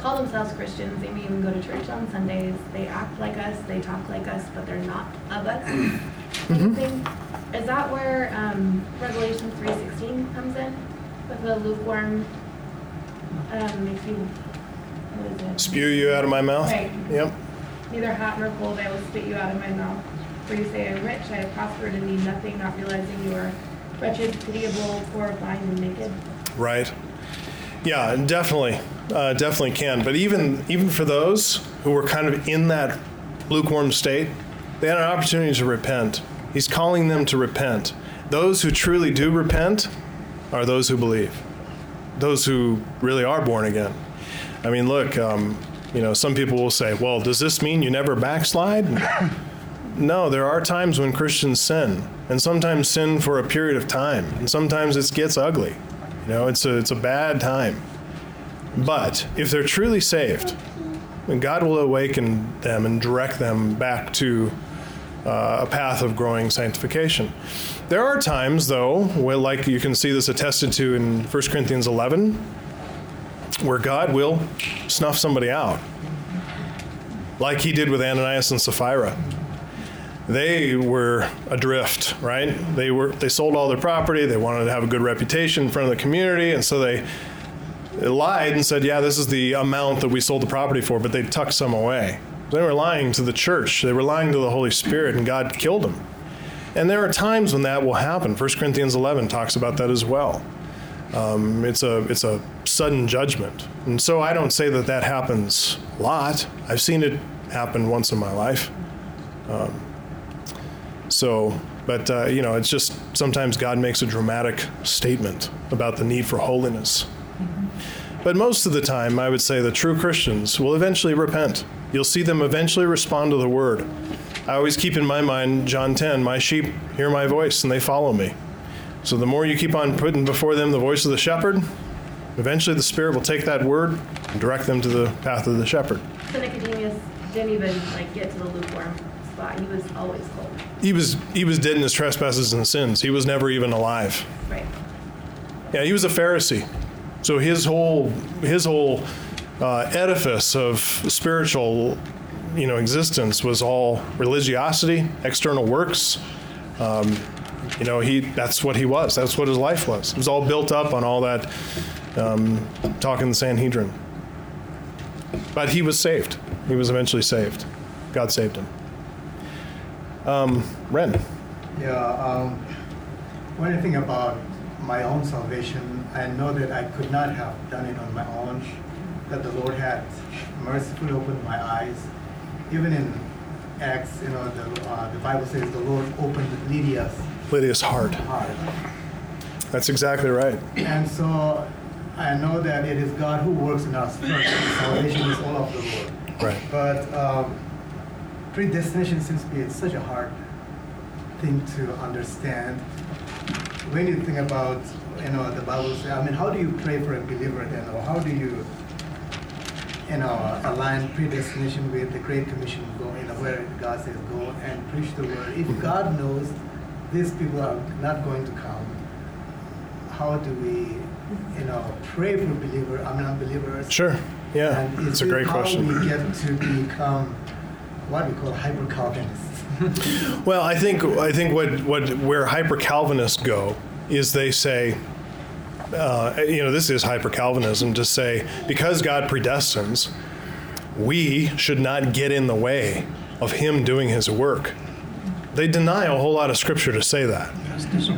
call themselves Christians. They may even go to church on Sundays. They act like us. They talk like us, but they're not of us. Anything. Is that where um, Revelation three sixteen comes in with the lukewarm? Um, makes you what is it? spew you out of my mouth. Right. Yep. Neither hot nor cold, I will spit you out of my mouth. For you say, I am rich, I have prospered and need nothing, not realizing you are wretched, pitiable, poor, blind, and naked. Right. Yeah, definitely, uh, definitely can. But even even for those who were kind of in that lukewarm state, they had an opportunity to repent. He's calling them to repent. Those who truly do repent are those who believe. Those who really are born again. I mean, look, um, you know, some people will say, "Well, does this mean you never backslide?" No, there are times when Christians sin, and sometimes sin for a period of time, and sometimes it gets ugly. You know, it's a, it's a bad time. But if they're truly saved, then God will awaken them and direct them back to uh, a path of growing sanctification. There are times, though, where, like you can see this attested to in 1 Corinthians 11, where God will snuff somebody out, like he did with Ananias and Sapphira they were adrift, right? They were they sold all their property. They wanted to have a good reputation in front of the community, and so they lied and said, "Yeah, this is the amount that we sold the property for," but they tucked some away. They were lying to the church. They were lying to the Holy Spirit, and God killed them. And there are times when that will happen. 1 Corinthians 11 talks about that as well. Um, it's a it's a sudden judgment, and so I don't say that that happens a lot. I've seen it happen once in my life. Um, so, but uh, you know, it's just sometimes God makes a dramatic statement about the need for holiness. But most of the time, I would say the true Christians will eventually repent. You'll see them eventually respond to the word. I always keep in my mind John 10 My sheep hear my voice and they follow me. So the more you keep on putting before them the voice of the shepherd, eventually the Spirit will take that word and direct them to the path of the shepherd. So Nicodemus didn't even like get to the lukewarm spot. He was always cold. He was he was dead in his trespasses and sins. He was never even alive. Right. Yeah, he was a Pharisee. So his whole his whole uh, edifice of spiritual, you know, existence was all religiosity, external works. Um, you know, he that's what he was. That's what his life was. It was all built up on all that um, talk in the Sanhedrin. But he was saved. He was eventually saved. God saved him. Um, Ren. Yeah, um, when I think about my own salvation, I know that I could not have done it on my own, that the Lord had mercifully opened my eyes. Even in Acts, you know, the, uh, the Bible says the Lord opened Lydia's Lydia's heart. heart. That's exactly right. And so I know that it is God who works in us. Salvation is all of the Lord. Right. But um, predestination seems to be such a hard thing to understand. When you think about, you know, the Bible says, I mean, how do you pray for a believer then, or how do you, you know, align predestination with the Great Commission, go, you know, where God says, go and preach the word. If mm-hmm. God knows these people are not going to come, how do we, you know, pray for believer, I mean, unbelievers? Sure. Yeah, And it's a great it question. How we get to become what we call hyper Calvinists. Well, I think I think what what where hyper Calvinists go is they say, uh, you know, this is hyper Calvinism to say because God predestines, we should not get in the way of Him doing His work. They deny a whole lot of Scripture to say that,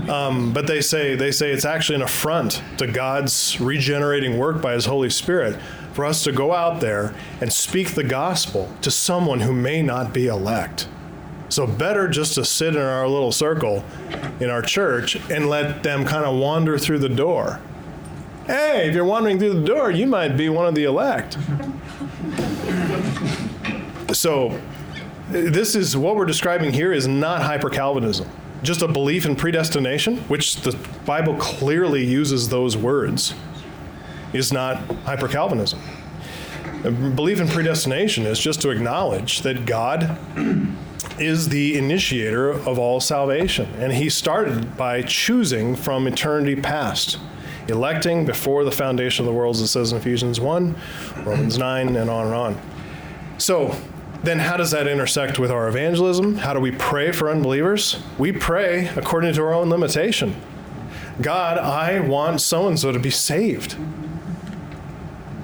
um, but they say they say it's actually an affront to God's regenerating work by His Holy Spirit for us to go out there and speak the gospel to someone who may not be elect. So better just to sit in our little circle in our church and let them kind of wander through the door. Hey, if you're wandering through the door, you might be one of the elect. So this is what we're describing here is not hyper Calvinism. Just a belief in predestination, which the Bible clearly uses those words, is not hyper Calvinism. Belief in predestination is just to acknowledge that God is the initiator of all salvation. And he started by choosing from eternity past, electing before the foundation of the world, as it says in Ephesians 1, Romans 9, and on and on. So, then how does that intersect with our evangelism? How do we pray for unbelievers? We pray according to our own limitation. God, I want so and so to be saved.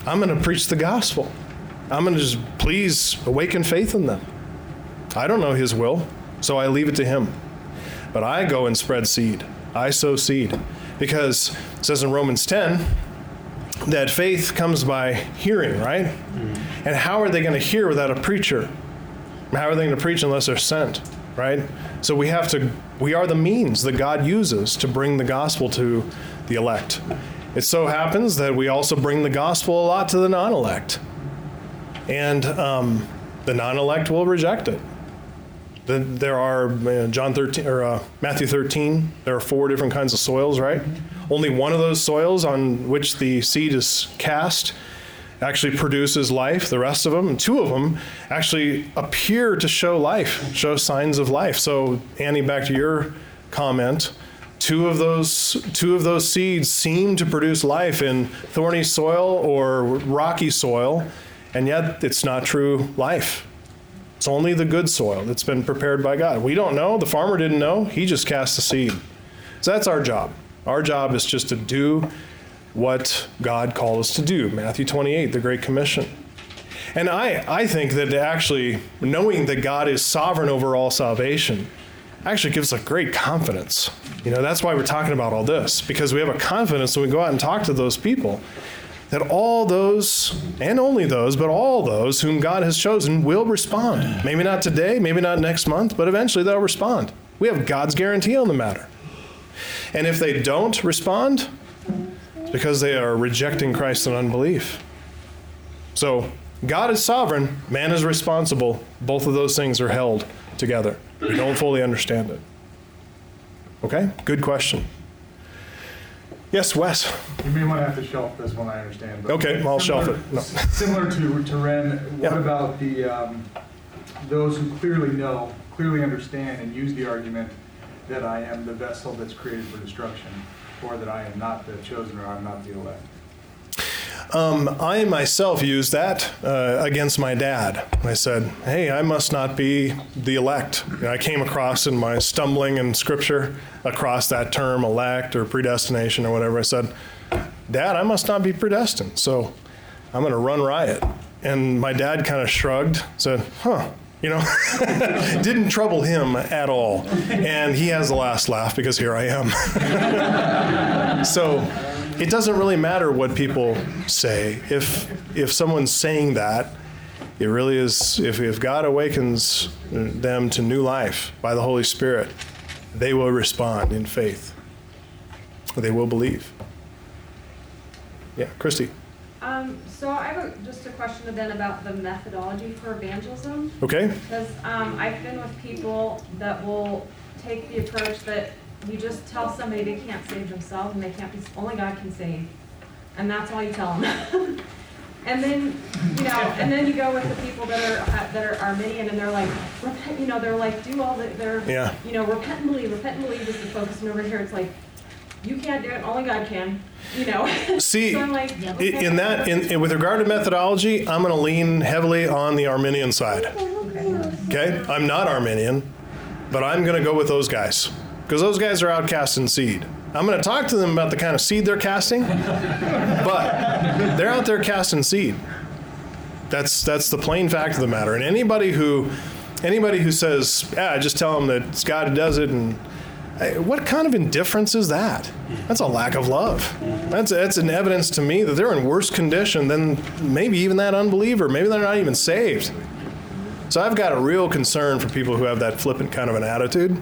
I'm going to preach the gospel. I'm going to just please awaken faith in them. I don't know his will, so I leave it to him. But I go and spread seed. I sow seed. Because it says in Romans 10 that faith comes by hearing, right? Mm-hmm. And how are they going to hear without a preacher? How are they going to preach unless they're sent, right? So we have to, we are the means that God uses to bring the gospel to the elect. It so happens that we also bring the gospel a lot to the non elect. And um, the non elect will reject it. The, there are uh, John 13 or uh, Matthew 13. There are four different kinds of soils, right? Only one of those soils on which the seed is cast actually produces life. The rest of them, two of them, actually appear to show life, show signs of life. So, Annie, back to your comment. Two of those two of those seeds seem to produce life in thorny soil or rocky soil, and yet it's not true life. It's only the good soil that's been prepared by God. We don't know. The farmer didn't know. He just cast the seed. So that's our job. Our job is just to do what God called us to do. Matthew 28, the Great Commission. And I, I think that actually knowing that God is sovereign over all salvation actually gives us a great confidence. You know, that's why we're talking about all this, because we have a confidence when we go out and talk to those people that all those, and only those, but all those whom God has chosen will respond. Maybe not today, maybe not next month, but eventually they'll respond. We have God's guarantee on the matter. And if they don't respond, it's because they are rejecting Christ in unbelief. So, God is sovereign, man is responsible. Both of those things are held together. We don't fully understand it. Okay? Good question. Yes, Wes. You may want to have to shelf this one, I understand. but Okay, I'll shelf it. No. Similar to, to Ren, what Yeah. about the, um, those who clearly know, clearly understand and use the argument that I am the vessel that's created for destruction, or that I am not the chosen or I'm not the elect? Um, I myself used that uh, against my dad. I said, "Hey, I must not be the elect." I came across in my stumbling in Scripture across that term, elect or predestination or whatever. I said, "Dad, I must not be predestined." So I'm going to run riot. And my dad kind of shrugged, said, "Huh." You know, didn't trouble him at all. And he has the last laugh because here I am. so it doesn't really matter what people say. If if someone's saying that, it really is. If if God awakens them to new life by the Holy Spirit, they will respond in faith. They will believe. Yeah, Christy. Um, so I have a, just a question then about the methodology for evangelism. Okay. Because um, I've been with people that will take the approach that you just tell somebody they can't save themselves and they can't be, only God can save. And that's all you tell them. and then, you know, and then you go with the people that are, uh, that are Arminian and they're like, repent, you know, they're like, do all the, they're, Yeah. you know, repent and believe, repent and believe is the focus. And over here it's like, you can't do it, only God can, you know? See, So like, i- okay. in that, in, in- with regard to methodology, I'm going to lean heavily on the Arminian side. Okay, I'm not Arminian, but I'm going to go with those guys because those guys are out casting seed. I'm going to talk to them about the kind of seed they're casting, but they're out there casting seed. That's that's the plain fact of the matter. And anybody who anybody who says, "Yeah, just tell them that God does it," and what kind of indifference is that? That's a lack of love. That's that's an evidence to me that they're in worse condition than maybe even that unbeliever. Maybe they're not even saved. So I've got a real concern for people who have that flippant kind of an attitude.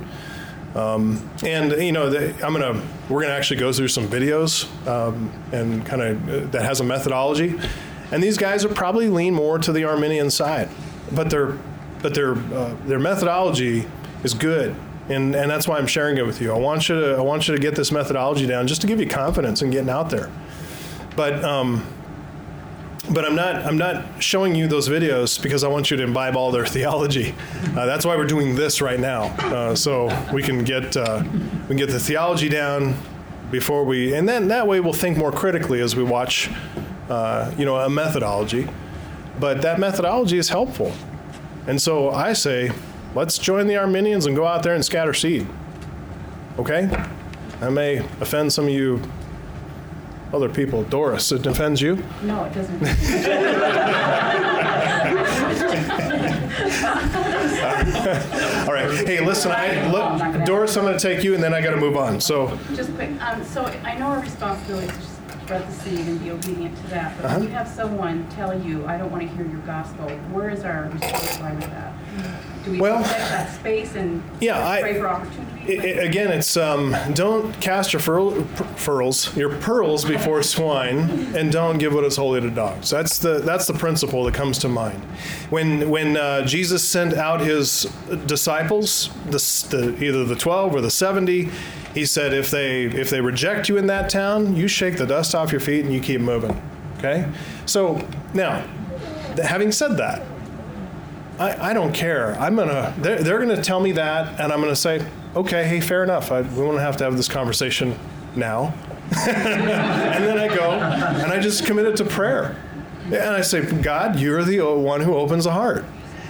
Um, and you know, the, I'm gonna we're gonna actually go through some videos um, and kind of uh, that has a methodology. And these guys are probably lean more to the Arminian side, but their but their uh, their methodology is good. And, and that's why I'm sharing it with you. I want you to I want you to get this methodology down just to give you confidence in getting out there. But um, but I'm not I'm not showing you those videos because I want you to imbibe all their theology. Uh, that's why we're doing this right now, uh, so we can get uh, we can get the theology down before we, and then that way we'll think more critically as we watch, uh, you know, a methodology. But that methodology is helpful, and so I say, let's join the Arminians and go out there and scatter seed. Okay, I may offend some of you other people. Doris, it offends you? No, it doesn't. All right. Hey, listen, I look, Doris, I'm going to take you, and then I got to move on. So, Just quick, um, so I know our responsibility is to spread the seed and be obedient to that, but when you have someone tell you, I don't want to hear your gospel, where is our response line with that? Do we Well, protect that space and yeah, I- pray for i opportunities? i again, it's um, don't cast your furl, furls, your pearls before swine, and don't give what is holy to dogs. That's the that's the principle that comes to mind. When when uh, Jesus sent out his disciples, the, the, either the twelve or the seventy, he said, if they if they reject you in that town, you shake the dust off your feet and you keep moving. Okay. So now, having said that, I, I don't care. I'm gonna. They're, they're gonna tell me that, and I'm gonna say, okay, hey, fair enough. I, we won't have to have this conversation now. and then I go and I just commit it to prayer, and I say, God, you're the one who opens a heart,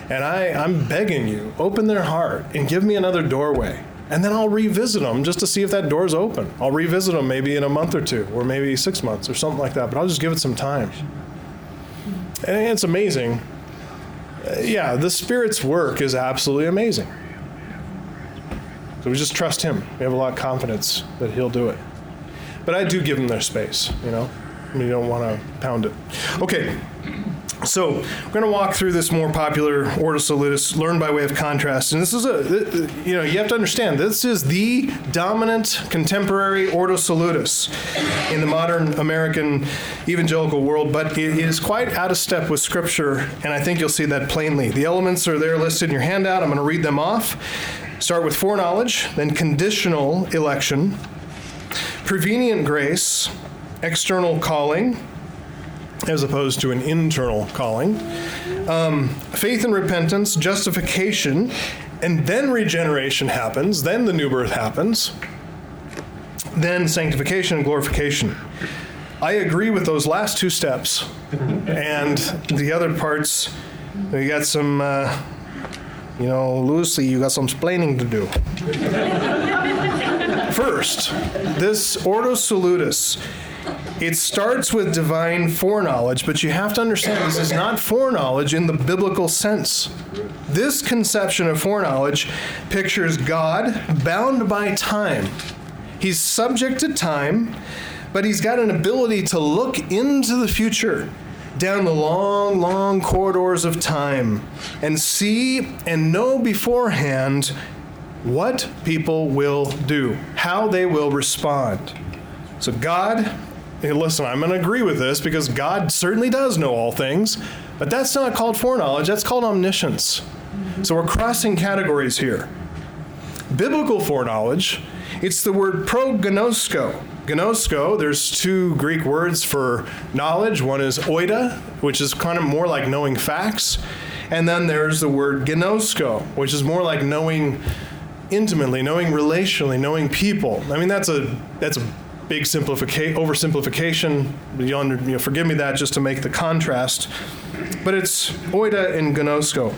and I I'm begging you, open their heart and give me another doorway. And then I'll revisit them just to see if that door's open. I'll revisit them maybe in a month or two, or maybe six months, or something like that. But I'll just give it some time. And it's amazing yeah, the Spirit's work is absolutely amazing. So we just trust Him. We have a lot of confidence that He'll do it. But I do give them their space, you know? You don't want to pound it. Okay, so we're going to walk through this more popular Ordo Salutis, learn by way of contrast. And this is a, you know, you have to understand, this is the dominant contemporary Ordo Salutis in the modern American evangelical world, but it is quite out of step with Scripture, and I think you'll see that plainly. The elements are there listed in your handout. I'm going to read them off. Start with foreknowledge, then conditional election, prevenient grace, external calling, as opposed to an internal calling, um, faith and repentance, justification, and then regeneration happens, then the new birth happens, then sanctification and glorification. I agree with those last two steps, and the other parts, we got some, uh, you know, Lucy, you got some splaining to do. First, this Ordo Salutis it starts with divine foreknowledge, but you have to understand this is not foreknowledge in the biblical sense. This conception of foreknowledge pictures God bound by time. He's subject to time, but he's got an ability to look into the future down the long, long corridors of time and see and know beforehand what people will do, how they will respond. So God Hey, listen, I'm going to agree with this because God certainly does know all things, but that's not called foreknowledge, that's called omniscience. So we're crossing categories here. Biblical foreknowledge, it's the word prognosko. Gnosko, there's two Greek words for knowledge. One is oida, which is kind of more like knowing facts. And then there's the word gnosko, which is more like knowing intimately, knowing relationally, knowing people. I mean, that's a that's a big simplification, oversimplification. You, know, forgive me that just to make the contrast. But it's oida and gnosko.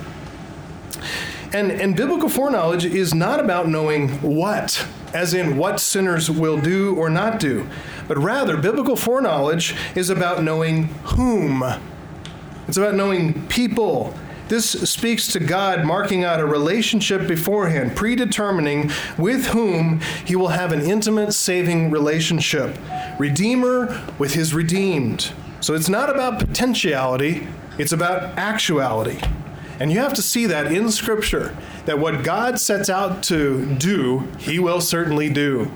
And, and biblical foreknowledge is not about knowing what, as in what sinners will do or not do, but rather, biblical foreknowledge is about knowing whom. It's about knowing people. This speaks to God marking out a relationship beforehand, predetermining with whom he will have an intimate, saving relationship. Redeemer with his redeemed. So it's not about potentiality, it's about actuality. And you have to see that in Scripture, that what God sets out to do, he will certainly do.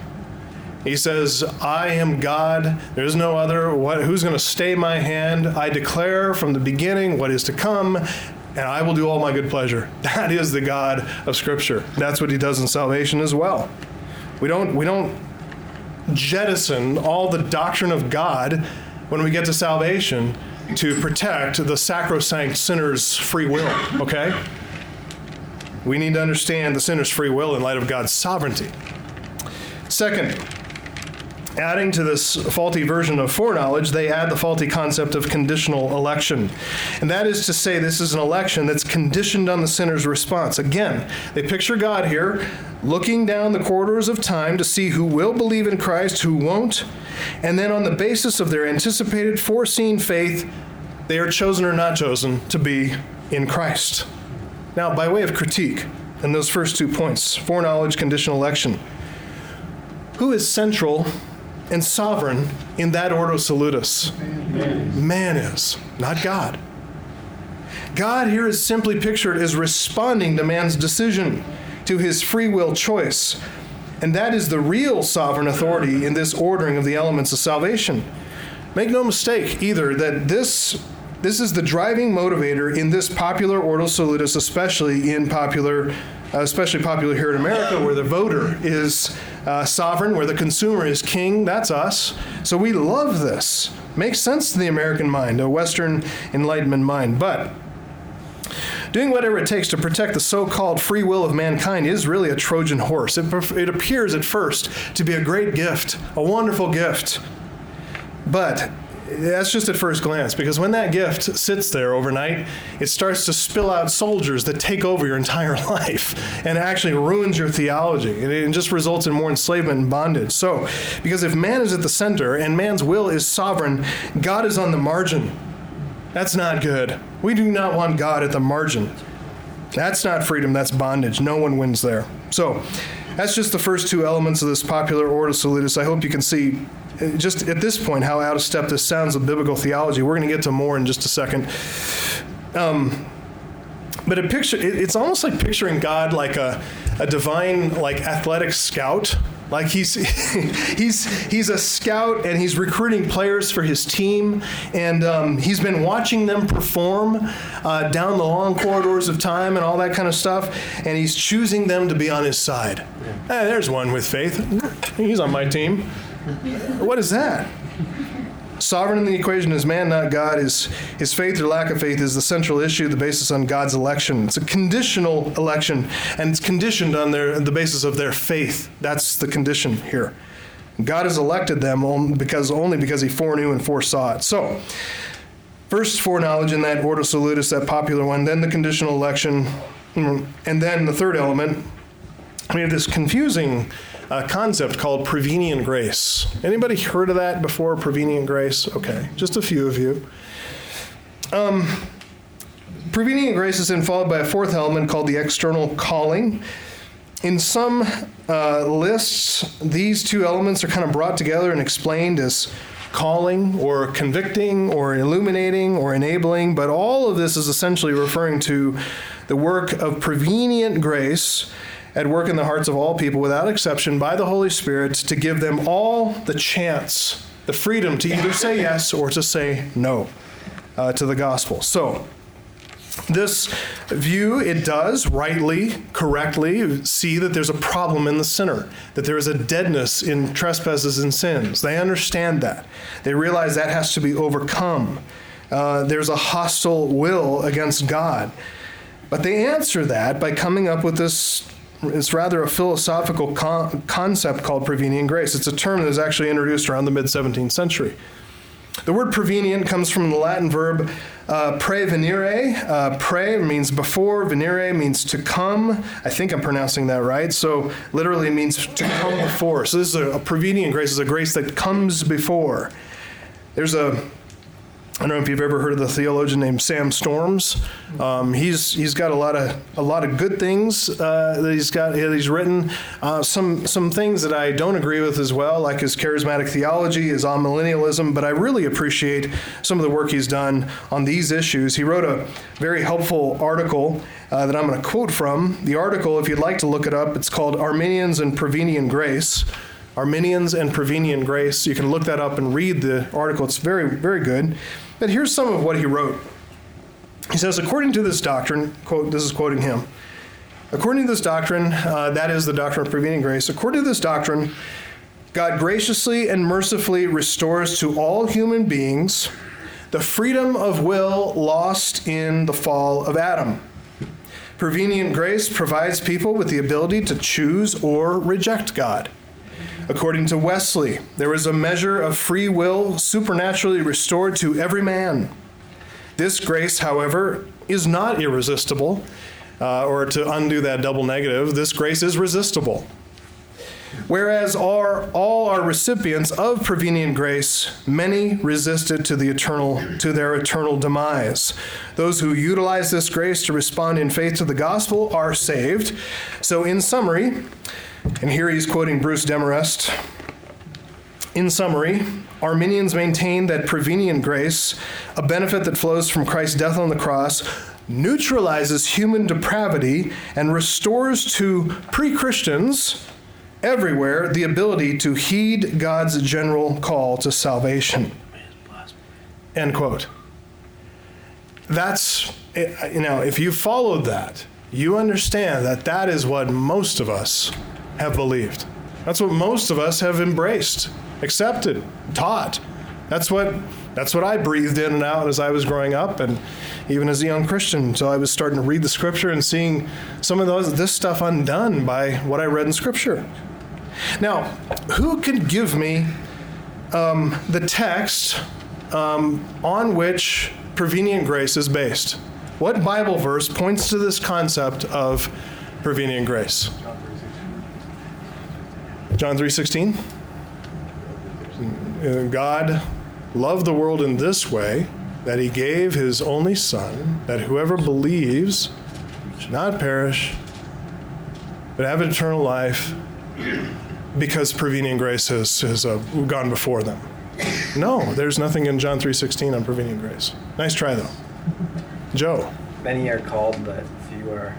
He says, I am God, there's no other. What, who's going to stay my hand? I declare from the beginning what is to come, and I will do all my good pleasure. That is the God of Scripture. That's what he does in salvation as well. We don't, we don't jettison all the doctrine of God when we get to salvation to protect the sacrosanct sinner's free will, okay? We need to understand the sinner's free will in light of God's sovereignty. Second, adding to this faulty version of foreknowledge, they add the faulty concept of conditional election. And that is to say, this is an election that's conditioned on the sinner's response. Again, they picture God here looking down the corridors of time to see who will believe in Christ, who won't, and then on the basis of their anticipated foreseen faith, they are chosen or not chosen to be in Christ. Now, by way of critique, in those first two points foreknowledge, conditional election. Who is central and sovereign in that ordo salutis? Man. Man is, not God. God here is simply pictured as responding to man's decision, to his free will choice. And that is the real sovereign authority in this ordering of the elements of salvation. Make no mistake either that this this is the driving motivator in this popular ordo salutis, especially in popular, especially popular here in America, where the voter is uh, sovereign, where the consumer is king. That's us. So we love this. Makes sense to the American mind, a Western Enlightenment mind. But doing whatever it takes to protect the so called free will of mankind is really a Trojan horse. It, it appears at first to be a great gift, a wonderful gift. But that's just at first glance because when that gift sits there overnight, it starts to spill out soldiers that take over your entire life and actually ruins your theology. And It just results in more enslavement and bondage. So, because if man is at the center and man's will is sovereign, God is on the margin. That's not good. We do not want God at the margin. That's not freedom, that's bondage. No one wins there. So, that's just the first two elements of this popular ordo salutis. I hope you can see just at this point how out of step this sounds with biblical theology. We're going to get to more in just a second. Um, but a picture, it's almost like picturing God like a, a divine, like athletic scout. Like he's he's he's a scout and he's recruiting players for his team, and um, he's been watching them perform uh, down the long corridors of time and all that kind of stuff, and he's choosing them to be on his side. Hey, there's one with faith. He's on my team. What is that? Sovereign in the equation is man, not God. His, his faith or lack of faith is the central issue, the basis on God's election. It's a conditional election, and it's conditioned on their, the basis of their faith. That's the condition here. God has elected them because only because He foreknew and foresaw it. So, first foreknowledge in that ordo salutis, that popular one, then the conditional election, and then the third element. We have this confusing a concept called prevenient grace. Anybody heard of that before? Prevenient grace? Okay, just a few of you. Um, prevenient grace is then followed by a fourth element called the external calling. In some uh, lists, these two elements are kind of brought together and explained as calling or convicting or illuminating or enabling, but all of this is essentially referring to the work of prevenient grace at work in the hearts of all people without exception by the Holy Spirit to give them all the chance, the freedom to either say yes or to say no uh, to the gospel. So, this view, it does rightly, correctly see that there's a problem in the sinner, that there is a deadness in trespasses and sins. They understand that. They realize that has to be overcome. Uh, there's a hostile will against God. But they answer that by coming up with this it's rather a philosophical con- concept called prevenient grace. It's a term that was actually introduced around the mid 17th century. The word prevenient comes from the Latin verb uh, prevenire. Uh, pre means before, venire means to come. I think I'm pronouncing that right. So literally means to come before. So this is a, a prevenient grace, is a grace that comes before. There's a I don't know if you've ever heard of the theologian named Sam Storms. Um, he's he's got a lot of a lot of good things uh, that he's got that he's written. Uh, some some things that I don't agree with as well, like his charismatic theology, his amillennialism. But I really appreciate some of the work he's done on these issues. He wrote a very helpful article uh, that I'm going to quote from. The article, if you'd like to look it up, it's called "Arminians and Prevenient Grace." Arminians and Prevenient Grace. You can look that up and read the article. It's very, very good. But here's some of what he wrote. He says, according to this doctrine, quote, this is quoting him, according to this doctrine, uh, that is the doctrine of prevenient grace, according to this doctrine, God graciously and mercifully restores to all human beings the freedom of will lost in the fall of Adam. Prevenient grace provides people with the ability to choose or reject God. According to Wesley, there is a measure of free will supernaturally restored to every man. This grace, however, is not irresistible, uh, or to undo that double negative, this grace is resistible. Whereas are, all are recipients of prevenient grace, many resisted to the eternal to their eternal demise. Those who utilize this grace to respond in faith to the gospel are saved. So, in summary, and here he's quoting Bruce Demarest. In summary, Arminians maintain that prevenient grace, a benefit that flows from Christ's death on the cross, neutralizes human depravity and restores to pre Christians everywhere the ability to heed God's general call to salvation. End quote. That's, you know, if you followed that, you understand that that is what most of us have believed. That's what most of us have embraced, accepted, taught. That's what that's what I breathed in and out as I was growing up and even as a young Christian until I was starting to read the scripture and seeing some of those this stuff undone by what I read in scripture. Now, who can give me um, the text um, on which prevenient grace is based? What Bible verse points to this concept of prevenient grace? John 3:16. God loved the world in this way that he gave his only son that whoever believes should not perish but have eternal life because prevenient grace has, has uh, gone before them. No, there's nothing in John 3:16 on prevenient grace. Nice try though. Joe, Many are called, but few are.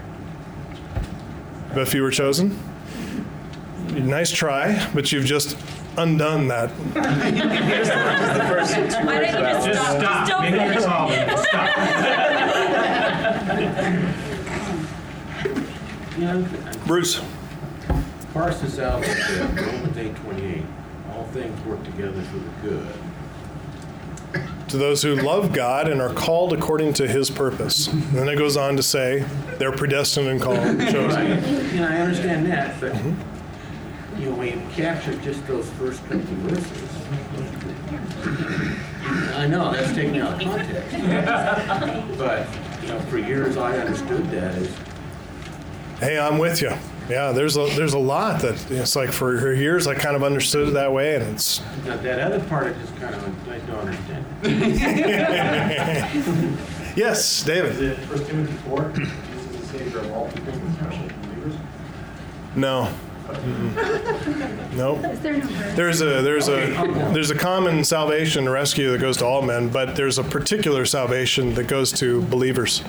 but few were chosen. Nice try, but you've just undone that. The first two Why don't you of just that stop? Just don't Make it finish. resolved. Stop. Bruce, Parse this out like that, Romans eight twenty-eight, all things work together for the good. to those who love God and are called according to his purpose. And then it goes on to say they're predestined and called, Right, chosen. and I understand that, but, mm-hmm. You know, when you capture just those first couple of verses, I know, that's taken out of context. But, you know, for years I understood that as, Hey, I'm with you. Yeah, there's a there's a lot that it's like for years I kind of understood it that way, and it's now, that other part I just kind of, I don't understand. yes, David. it First Timothy four, Jesus is the Savior of all people, especially believers? No. Mm-mm. Nope. Is there no verse? There's a there's a there's a common salvation and rescue that goes to all men, but there's a particular salvation that goes to believers.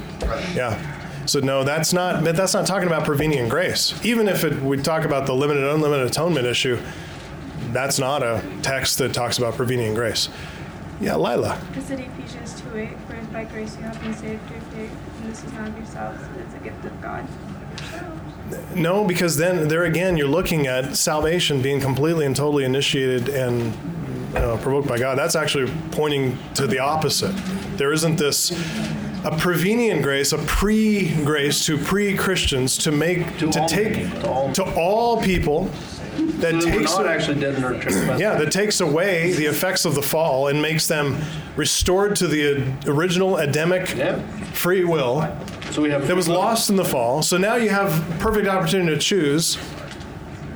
Yeah. So no, that's not that's not talking about prevenient grace. Even if it, we talk about the limited unlimited atonement issue, that's not a text that talks about prevenient grace. Yeah, Lila. Is it Ephesians 2 8? For by grace you have been saved through faith, and this is not of yourselves, it is a gift of God. No, because then there again, you're looking at salvation being completely and totally initiated and uh, provoked by God. That's actually pointing to the opposite. There isn't this a prevenient grace, a pre-grace to pre-Christians to make to, all take people, to all- to all people that We're takes not actually dead in our trespasses. yeah, that takes away the effects of the fall and makes them restored to the original Adamic Yeah. free will So we have. that was lost in the fall. So now you have perfect opportunity to choose.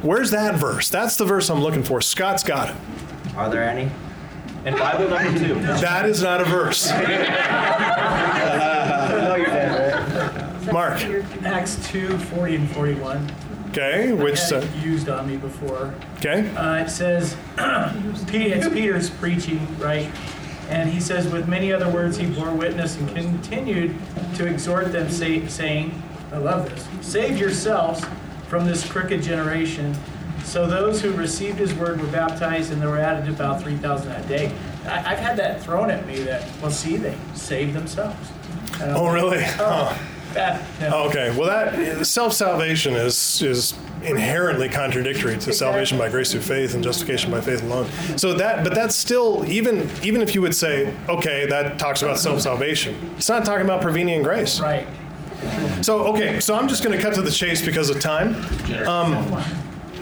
Where's that verse? That's the verse I'm looking for. Scott's got it. Are there any? And Bible number two. That is not a verse. No, you're dead, right? Mark. Acts 2, 40 and 41. Okay, which I've had it used on me before. okay, Uh, it says, it's Peter's preaching, right? And he says, with many other words, he bore witness and continued to exhort them, say, saying, I love this, save yourselves from this crooked generation. So those who received his word were baptized, and there were added about 3,000 that day. I, I've had that thrown at me that, well, see, they saved themselves. Oh, like, really? Oh, Bad. Oh, Okay, well, that self salvation is is inherently contradictory to salvation by grace through faith and justification by faith alone. So that, but that's still even even if you would say, okay, that talks about self salvation. It's not talking about prevenient grace. Right. So okay, so I'm just going to cut to the chase because of time. Um,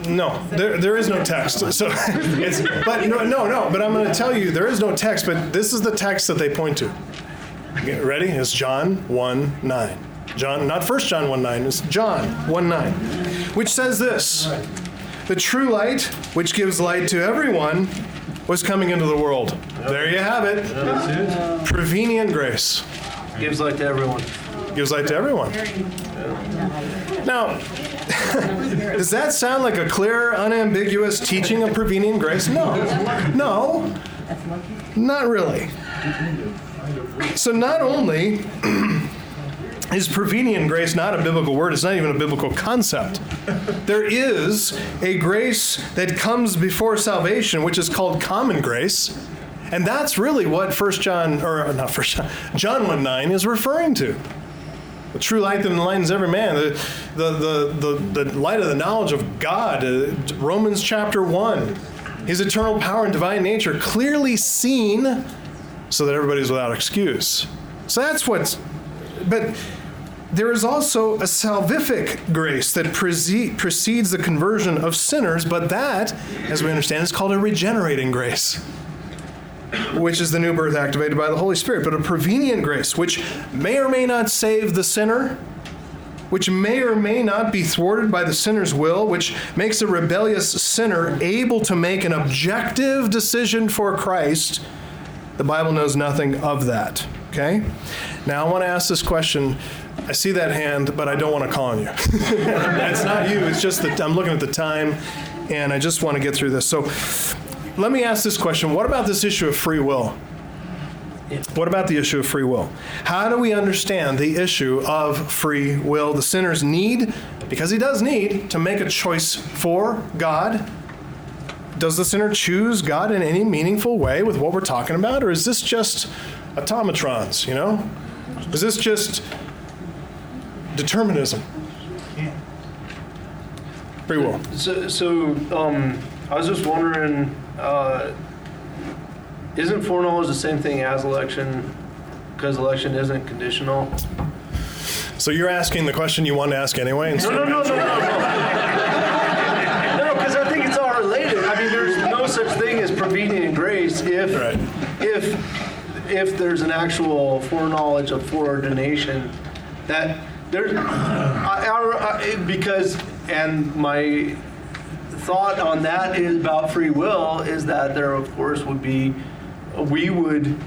no, there, there is no text. So it's but no no no. But I'm going to tell you there is no text. But this is the text that they point to. Get ready? It's John 1 9. John, not First John 1 9, it's John 1 9, which says this The true light, which gives light to everyone, was coming into the world. There you have it. Prevenient grace. Gives light to everyone. Gives light to everyone. Now, does that sound like a clear, unambiguous teaching of prevenient grace? No. No. Not really. So, not only is prevenient grace not a biblical word, it's not even a biblical concept. There is a grace that comes before salvation, which is called common grace. And that's really what First John, or not First John, John 1 9 is referring to. The true light that enlightens every man, the, the, the, the, light of the knowledge of God, uh, Romans chapter 1, his eternal power and divine nature clearly seen so that everybody's without excuse. So that's what's, but there is also a salvific grace that prece- precedes the conversion of sinners, but that, as we understand, is called a regenerating grace which is the new birth activated by the Holy Spirit, but a prevenient grace, which may or may not save the sinner, which may or may not be thwarted by the sinner's will, which makes a rebellious sinner able to make an objective decision for Christ. The Bible knows nothing of that. Okay? Now I want to ask this question. I see that hand, but I don't want to call on you. it's not you, it's just that I'm looking at the time and I just want to get through this. So let me ask this question What about this issue of free will? What about the issue of free will? How do we understand the issue of free will? The sinner's need, because he does need, to make a choice for God. Does the sinner choose God in any meaningful way with what we're talking about? Or is this just automatrons, you know? Is this just determinism? Free will. So, so um, I was just wondering, uh, isn't foreknowledge the same thing as election? Because election isn't conditional. So you're asking the question you wanted to ask anyway? no, no, no, no, no. No, because I think it's all related. I mean, there's no such thing as prevenient grace if, if, if there's an actual foreknowledge of foreordination that there's, I, I, I- because, and my thought on that is about free will is that there, of course, would be, we would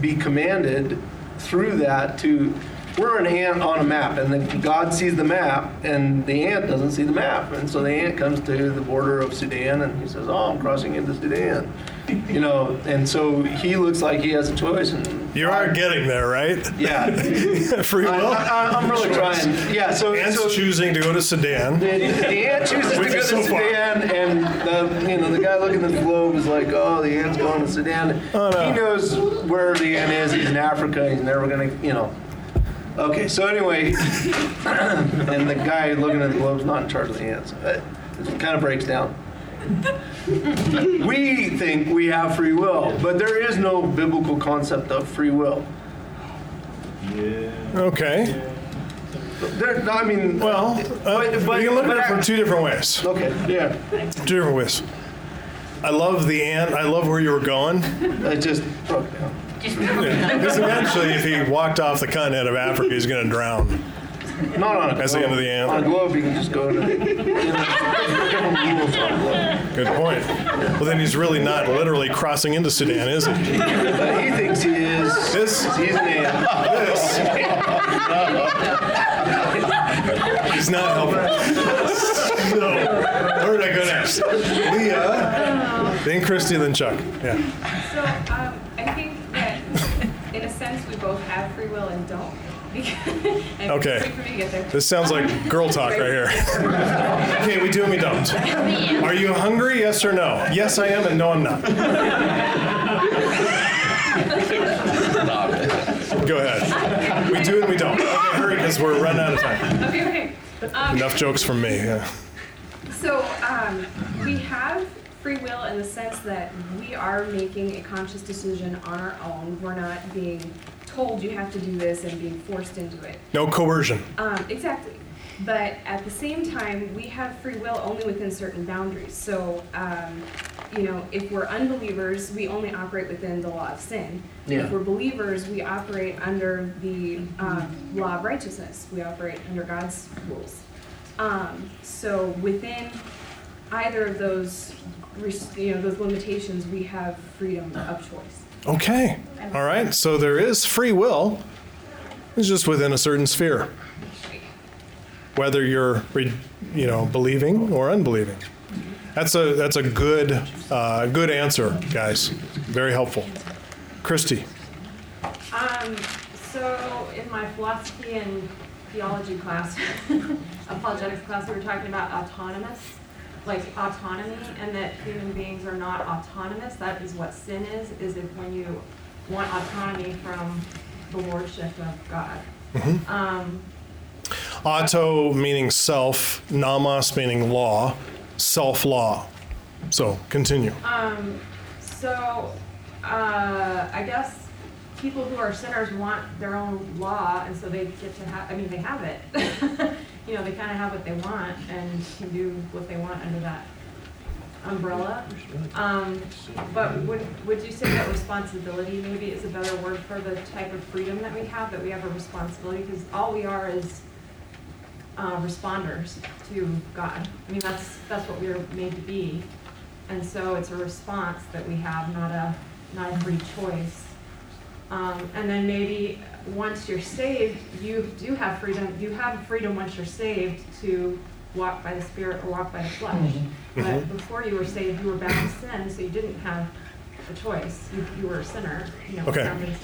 be commanded through that to, we're an ant on a map, and God sees the map, and the ant doesn't see the map. And so the ant comes to the border of Sudan, and he says, oh, I'm crossing into Sudan. You know, and so he looks like he has a choice, and You are getting there, right? yeah. Free I, will. I, I'm really trying. Yeah, so, Ants so choosing to go to Sudan. the, the ant chooses to go to so far. Sudan, and the you know the guy looking at the globe is like, oh, the ant's going to Sudan. Oh, no. He knows where the ant is. He's in Africa. He's never gonna, you know. Okay, so anyway, and the guy looking at the globe's not in charge of the ants. It kind of breaks down. we think we have free will, but there is no biblical concept of free will. Yeah. Okay. There, I mean, Well, uh, But- but- we can look at it from two different ways. okay, yeah. Two different ways. I love the ant. I love where you were going. I just broke down. Because eventually, if he walked off the continent of Africa, he's going to drown. Not on a That's the end of the ant. On a globe, you can just go to the, you know, different rules on a globe. Good point. Well, then he's really not literally crossing into Sudan, is he? But he thinks he is. This, He's an ant. this. He's not helping. So, where did I go next? Leah, then Christy, then Chuck. Yeah. So um, I think that in a sense we both have free will and don't. Okay. Wait for me to get there. This sounds like girl talk right here. Okay, we do and we don't. Are you hungry? Yes or no? Yes, I am, and no, I'm not. Go ahead. We do and we don't. Okay, hurry, because we're running out of time. Okay, okay. Um, Enough jokes from me. Yeah. So, um, we have free will in the sense that we are making a conscious decision on our own. We're not being told you have to do this and being forced into it. No coercion. Um, exactly. But at the same time, we have free will only within certain boundaries. So, um, you know, if we're unbelievers, we only operate within the law of sin. Yeah. If we're believers, we operate under the um, law of righteousness. We operate under God's rules. Um, so within either of those, you know, those limitations, we have freedom of choice. Okay. All right. So there is free will. It's just within a certain sphere. Whether you're, re- you know, believing or unbelieving. That's a that's a good uh, good answer, guys. Very helpful. Christy. Um, so in my philosophy and theology class, apologetics class, we were talking about autonomous, like autonomy, and that human beings are not autonomous. That is what sin is, is if when you want autonomy from the lordship of God. Mhm. Um, Auto meaning self, nomos meaning law, self law. So continue. Um, so, uh, I guess people who are sinners want their own law, and so they get to have, I mean, they have it. You know, they kind of have what they want and can do what they want under that umbrella. Um, but would, would you say that responsibility maybe is a better word for the type of freedom that we have, that we have a responsibility? Because all we are is, uh, responders to God. I mean, that's, that's what we are made to be. And so it's a response that we have, not a, not a free choice. Um, and then maybe once you're saved, you do have freedom, you have freedom once you're saved to walk by the Spirit or walk by the flesh. But Mhm. before you were saved, you were bound to sin, so you didn't have a choice. You, you were a sinner, you know. Okay. bound to sin.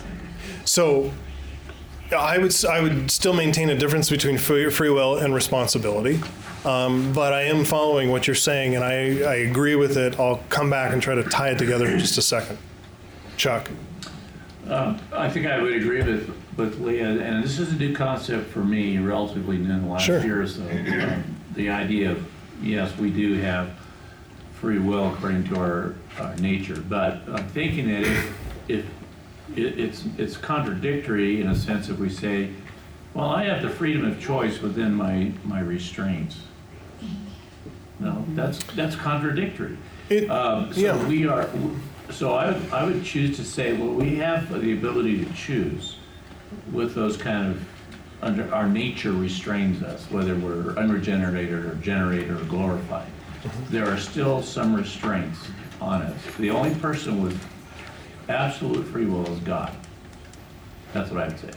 So I would s- I would still maintain a difference between free, free will and responsibility. Um, but I am following what you're saying, and I, I agree with it. I'll come back and try to tie it together in just a second. Chuck. Um, I think I would agree with, with Leah, and this is a new concept for me, relatively new in the last Sure. year or so. Um, The idea of, yes, we do have free will according to our, our nature, but I'm thinking that if, if, it, it's, it's contradictory in a sense if we say, well, I have the freedom of choice within my, my restraints. No, that's, that's contradictory. Um, yeah. So we are, so I, I would choose to say, well, we have the ability to choose with those kind of, under, our nature restrains us, whether we're unregenerated or generated or glorified. There are still some restraints on us. The only person with absolute free will is God. That's what I'd say.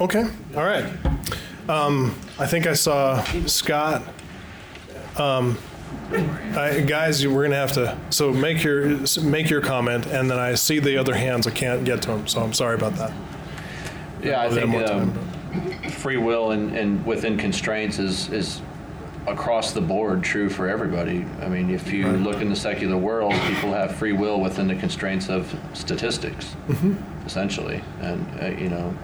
Okay. All right. Um, I think I saw Scott. Um, I, guys, we're gonna have to. So make your make your comment, and then I see the other hands. I can't get to them, so I'm sorry about that. Yeah, I I'll give them think um, free will and, and within constraints is, is across the board true for everybody. I mean, if you look in the secular world, people have free will within the constraints of statistics, Mhm. essentially. And, uh, you know,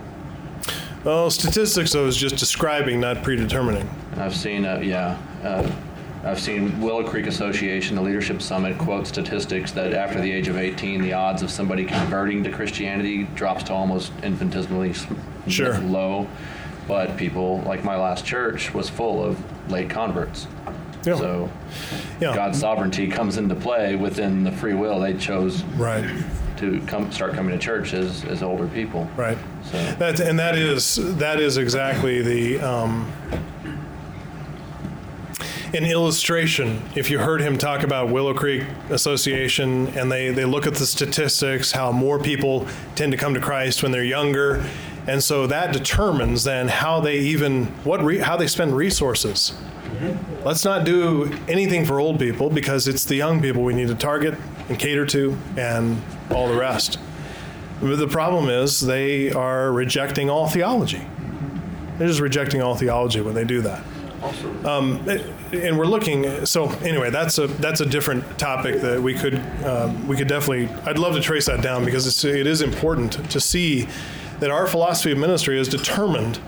Well, statistics I was just describing, not predetermining. I've seen, uh, yeah, uh, I've seen Willow Creek Association, the Leadership Summit, quote statistics that after the age of 18, the odds of somebody converting to Christianity drops to almost infinitesimally Sure. low. But people, like my last church, was full of late converts. Yeah. So God's sovereignty comes into play within the free will. They chose right. to come start coming to church as, as older people. Right. So That and that is that is exactly the um, an illustration. If you heard him talk about Willow Creek Association and they they look at the statistics, how more people tend to come to Christ when they're younger, and so that determines then how they even what re, how they spend resources. Let's not do anything for old people because it's the young people we need to target and cater to and all the rest. But the problem is they are rejecting all theology. They're just rejecting all theology when they do that. Um, and we're looking. So anyway, that's a that's a different topic that we could um, we could definitely. I'd love to trace that down because it's, it is important to see that our philosophy of ministry is determined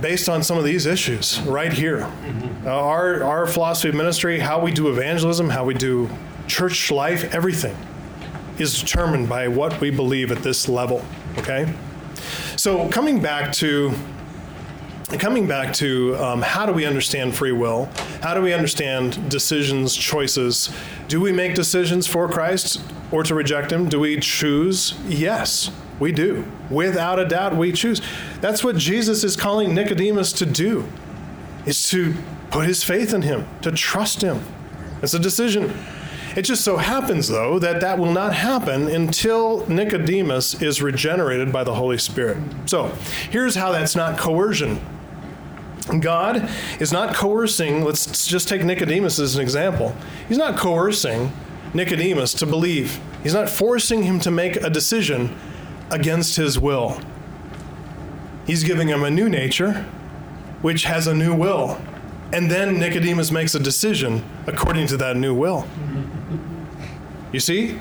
based on some of these issues right here. Uh, our, our philosophy of ministry, how we do evangelism, how we do church life, everything is determined by what we believe at this level, okay? So coming back to coming back to um, how do we understand free will? How do we understand decisions, choices? Do we make decisions for Christ or to reject Him? Do we choose? Yes, we do. Without a doubt, we choose. That's what Jesus is calling Nicodemus to do, is to put his faith in Him, to trust Him. It's a decision. It just so happens, though, that that will not happen until Nicodemus is regenerated by the Holy Spirit. So here's how that's not coercion. God is not coercing, let's just take Nicodemus as an example. He's not coercing Nicodemus to believe, he's not forcing him to make a decision against his will. He's giving him a new nature, which has a new will. And then Nicodemus makes a decision according to that new will. You see?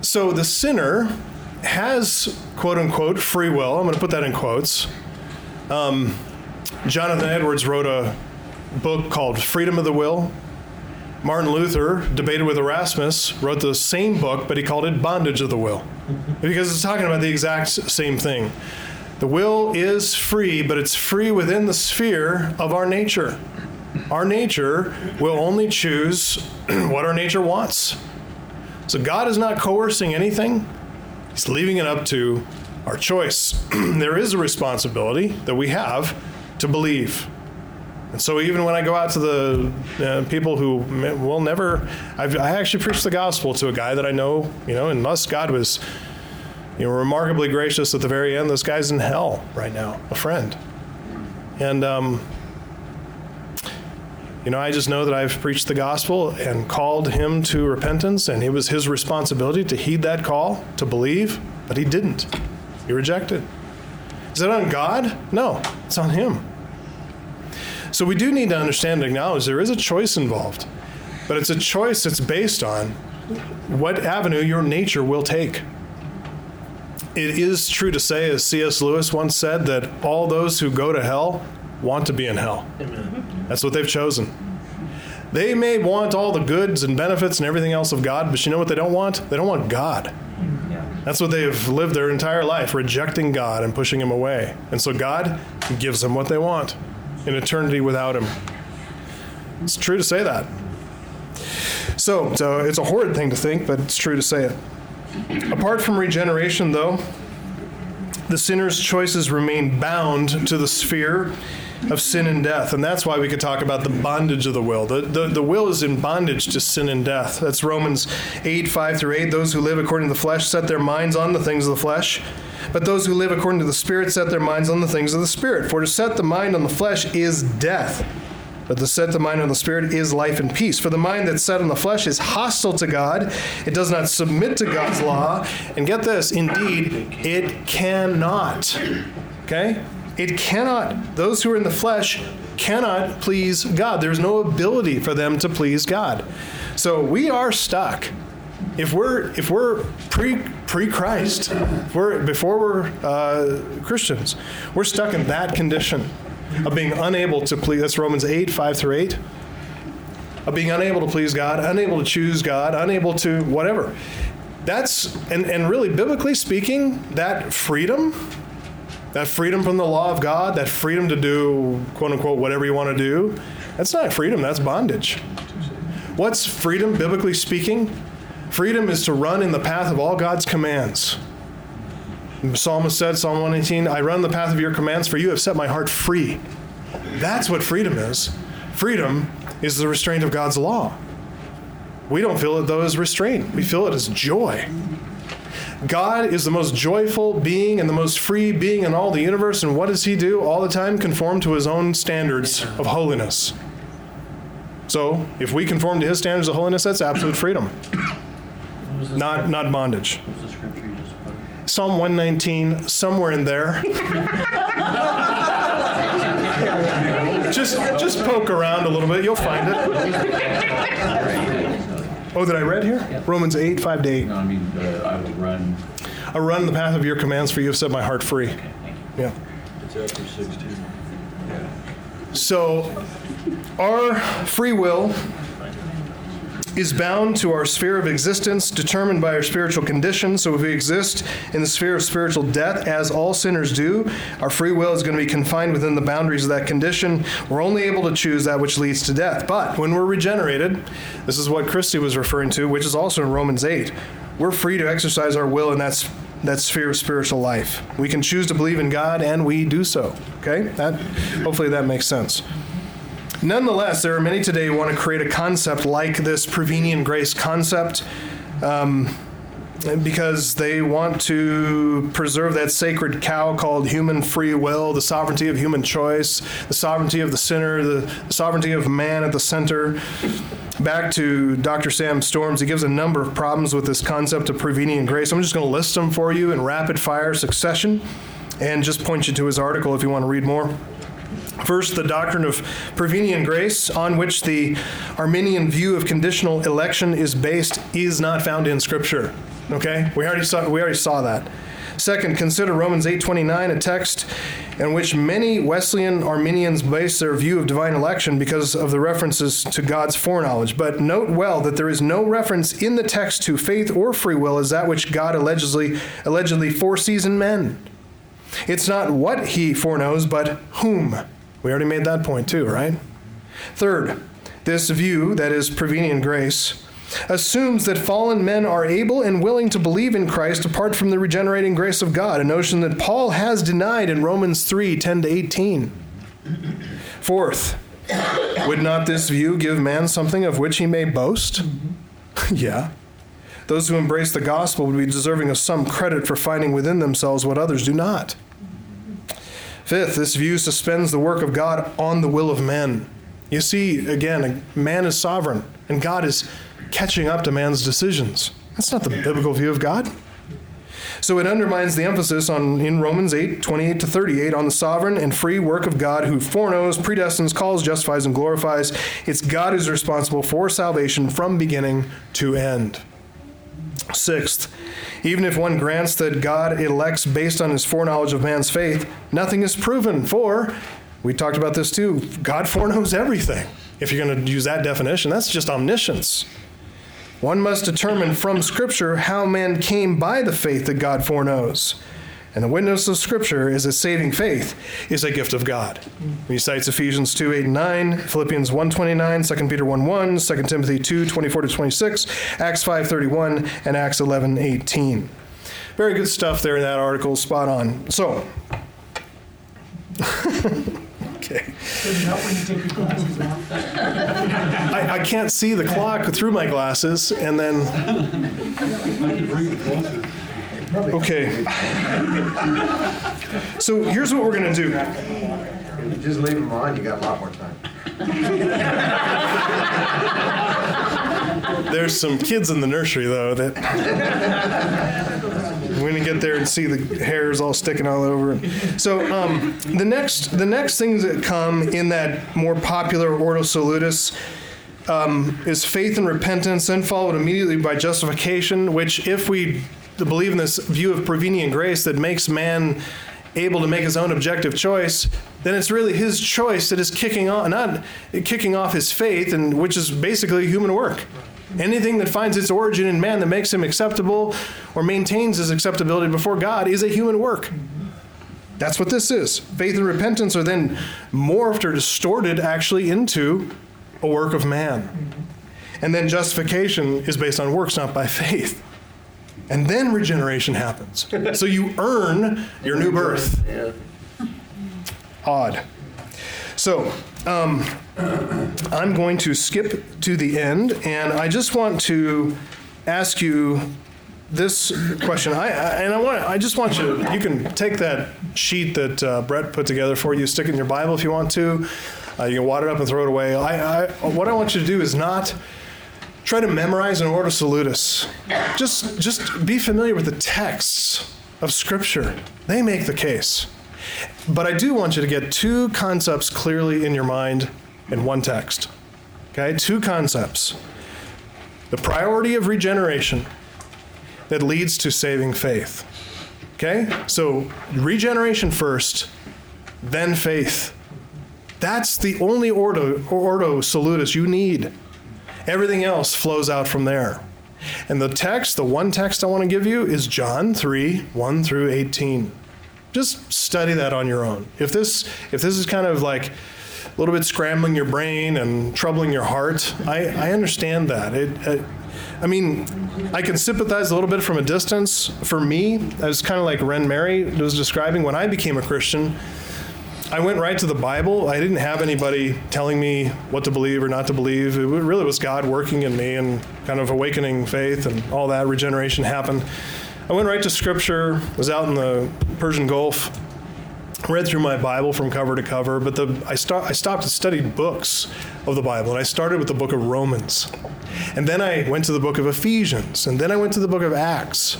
So the sinner has, quote unquote, free will. I'm going to put that in quotes. Um, Jonathan Edwards wrote a book called Freedom of the Will. Martin Luther debated with Erasmus, wrote the same book, but he called it Bondage of the Will because it's talking about the exact same thing. The will is free, but it's free within the sphere of our nature. Our nature will only choose what our nature wants. So God is not coercing anything, He's leaving it up to our choice. there is a responsibility that we have to believe. And so even when I go out to the uh, people who will never, I've, I actually preached the gospel to a guy that I know, you know, and unless God was, you know, remarkably gracious at the very end. This guy's in hell right now, a friend. And, um, you know, I just know that I've preached the gospel and called him to repentance, and it was his responsibility to heed that call, to believe, but he didn't. He reject it. Is that on God? No, it's on him. So we do need to understand and acknowledge there is a choice involved, but it's a choice that's based on what avenue your nature will take. It is true to say, as C.S. Lewis once said, that all those who go to hell want to be in hell. Amen. That's what they've chosen. They may want all the goods and benefits and everything else of God, but you know what they don't want? They don't want God. That's what they've lived their entire life, rejecting God and pushing Him away. And so God gives them what they want in eternity without Him. It's true to say that. So, so it's a horrid thing to think, but it's true to say it. Apart from regeneration, though, the sinner's choices remain bound to the sphere of sin and death. And that's why we could talk about the bondage of the will. The, the, the will is in bondage to sin and death. That's Romans 8, 5 through 8. Those who live according to the flesh set their minds on the things of the flesh. But those who live according to the Spirit set their minds on the things of the Spirit. For to set the mind on the flesh is death. But to set the mind on the Spirit is life and peace. For the mind that's set on the flesh is hostile to God. It does not submit to God's law. And get this, indeed, it cannot. Okay? It cannot, those who are in the flesh cannot please God. There's no ability for them to please God. So we are stuck. If we're if we're pre pre Christ, we're before we're uh, Christians, we're stuck in that condition of being unable to please. That's Romans eight five through eight. Of being unable to please God, unable to choose God, unable to whatever. That's and and really biblically speaking, that freedom that freedom from the law of God, that freedom to do, quote unquote, whatever you want to do, that's not freedom, that's bondage. What's freedom, biblically speaking? Freedom is to run in the path of all God's commands. The psalmist said, Psalm 118, I run the path of your commands, for you have set my heart free. That's what freedom is. Freedom is the restraint of God's law. We don't feel it, though, as restraint. We feel it as joy. God is the most joyful being and the most free being in all the universe. And what does he do all the time? Conform to his own standards of holiness. So if we conform to his standards of holiness, that's absolute freedom, not, not bondage. Psalm 119, somewhere in there. just, just poke around a little bit, you'll find it. Oh, that I read here? Yep. Romans 8, 5 to 8. No, I mean, uh, I will run. I run the path of your commands, for you have set my heart free. Okay, thank you. Yeah. Chapter 16. Yeah. So, our free will is bound to our sphere of existence, determined by our spiritual condition. So, if we exist in the sphere of spiritual death, as all sinners do, our free will is going to be confined within the boundaries of that condition. We're only able to choose that which leads to death. But when we're regenerated, this is what Christy was referring to, which is also in Romans 8, we're free to exercise our will in that, that sphere of spiritual life. We can choose to believe in God, and we do so. Okay? That, hopefully, that makes sense. Nonetheless, there are many today who want to create a concept like this prevenient grace concept um, because they want to preserve that sacred cow called human free will, the sovereignty of human choice, the sovereignty of the sinner, the sovereignty of man at the center. Back to Dr. Sam Storms, he gives a number of problems with this concept of prevenient grace. I'm just going to list them for you in rapid fire succession and just point you to his article if you want to read more. First, the doctrine of prevenient grace, on which the Arminian view of conditional election is based, is not found in Scripture. Okay, we already saw we already saw that. Second, consider Romans 8:29, a text in which many Wesleyan Arminians base their view of divine election because of the references to God's foreknowledge. But note well that there is no reference in the text to faith or free will as that which God allegedly allegedly foresees in men. It's not what he foreknows, but whom. We already made that point too, right? Third, this view, that is prevenient grace, assumes that fallen men are able and willing to believe in Christ apart from the regenerating grace of God, a notion that Paul has denied in Romans 3 10 to 18. Fourth, would not this view give man something of which he may boast? yeah. Those who embrace the gospel would be deserving of some credit for finding within themselves what others do not. Fifth, this view suspends the work of God on the will of men. You see, again, man is sovereign, and God is catching up to man's decisions. That's not the biblical view of God. So it undermines the emphasis on in Romans 8, 28 to 38 on the sovereign and free work of God who foreknows, predestines, calls, justifies, and glorifies. It's God who's responsible for salvation from beginning to end. Sixth, even if one grants that God elects based on his foreknowledge of man's faith, nothing is proven, for we talked about this too. God foreknows everything. If you're going to use that definition, that's just omniscience. One must determine from Scripture how man came by the faith that God foreknows. And the witness of Scripture is that saving faith is a gift of God. He cites Ephesians 2 8 and 9, Philippians 1 29, 2 Peter 1 1, 2 Timothy 2 24 to 26, Acts 5 31, and Acts 11 18. Very good stuff there in that article, spot on. So, okay. I, I can't see the clock through my glasses, and then. Okay. So here's what we're going to do. If you just leave them on, you got a lot more time. There's some kids in the nursery, though, that. We're gonna get there and see the hairs all sticking all over. So um, the next, the next things that come in that more popular Ordo Salutis um, is faith and repentance, then followed immediately by justification. Which, if we believe in this view of prevenient grace that makes man able to make his own objective choice, then it's really his choice that is kicking off, not kicking off his faith, and which is basically human work. Anything that finds its origin in man that makes him acceptable or maintains his acceptability before God is a human work. That's what this is. Faith and repentance are then morphed or distorted actually into a work of man. And then justification is based on works, not by faith. And then regeneration happens. So you earn your new birth. Odd. So, um, I'm going to skip to the end, and I just want to ask you this question. I, I and I want I just want you. To, You can take that sheet that uh, Brett put together for you, stick it in your Bible if you want to. Uh, you can wad it up and throw it away. I, I, what I want you to do is not try to memorize an ordo salutis. Just just be familiar with the texts of Scripture. They make the case. But I do want you to get two concepts clearly in your mind in one text. Okay, two concepts. The priority of regeneration that leads to saving faith. Okay? So, regeneration first, then faith. That's the only ordo, ordo salutis you need. Everything else flows out from there. And the text, the one text I want to give you is John 3 1 through 18. Just study that on your own. If this, if this is kind of like a little bit scrambling your brain and troubling your heart, I, I understand that. It, it I mean, I can sympathize a little bit from a distance. For me, it's kind of like Ren Mary was describing when I became a Christian. I went right to the Bible. I didn't have anybody telling me what to believe or not to believe. It really was God working in me and kind of awakening faith and all that regeneration happened. I went right to Scripture. Was out in the Persian Gulf, read through my Bible from cover to cover. But the I, start, I stopped and studied books of the Bible, and I started with the book of Romans, and then I went to the book of Ephesians, and then I went to the book of Acts.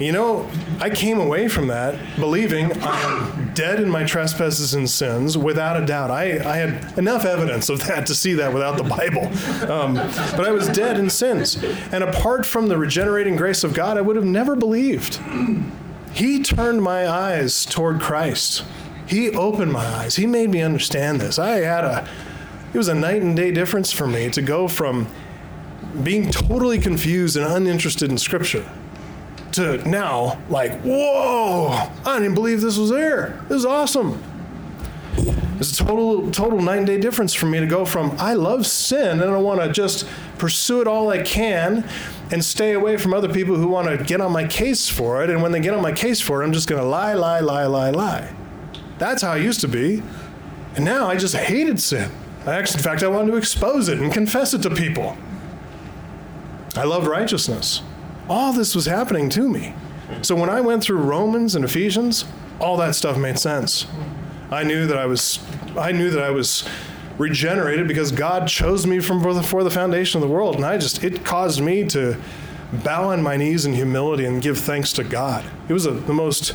You know, I came away from that believing I'm dead in my trespasses and sins without a doubt. I, I had enough evidence of that to see that without the Bible. Um, but I was dead in sins. And apart from the regenerating grace of God, I would have never believed. He turned my eyes toward Christ. He opened my eyes. He made me understand this. I had a, it was a night and day difference for me to go from being totally confused and uninterested in Scripture to now, like, whoa, I didn't believe this was there. This is awesome. It's a total, total night and day difference for me to go from I love sin and I want to just pursue it all I can and stay away from other people who want to get on my case for it. And when they get on my case for it, I'm just going to lie, lie, lie, lie, lie. That's how I used to be. And now I just hated sin. I actually, in fact, I wanted to expose it and confess it to people. I love righteousness all this was happening to me. So when I went through Romans and Ephesians, all that stuff made sense. I knew that I was I knew that I was regenerated because God chose me from before the foundation of the world and I just it caused me to bow on my knees in humility and give thanks to God. It was a, the most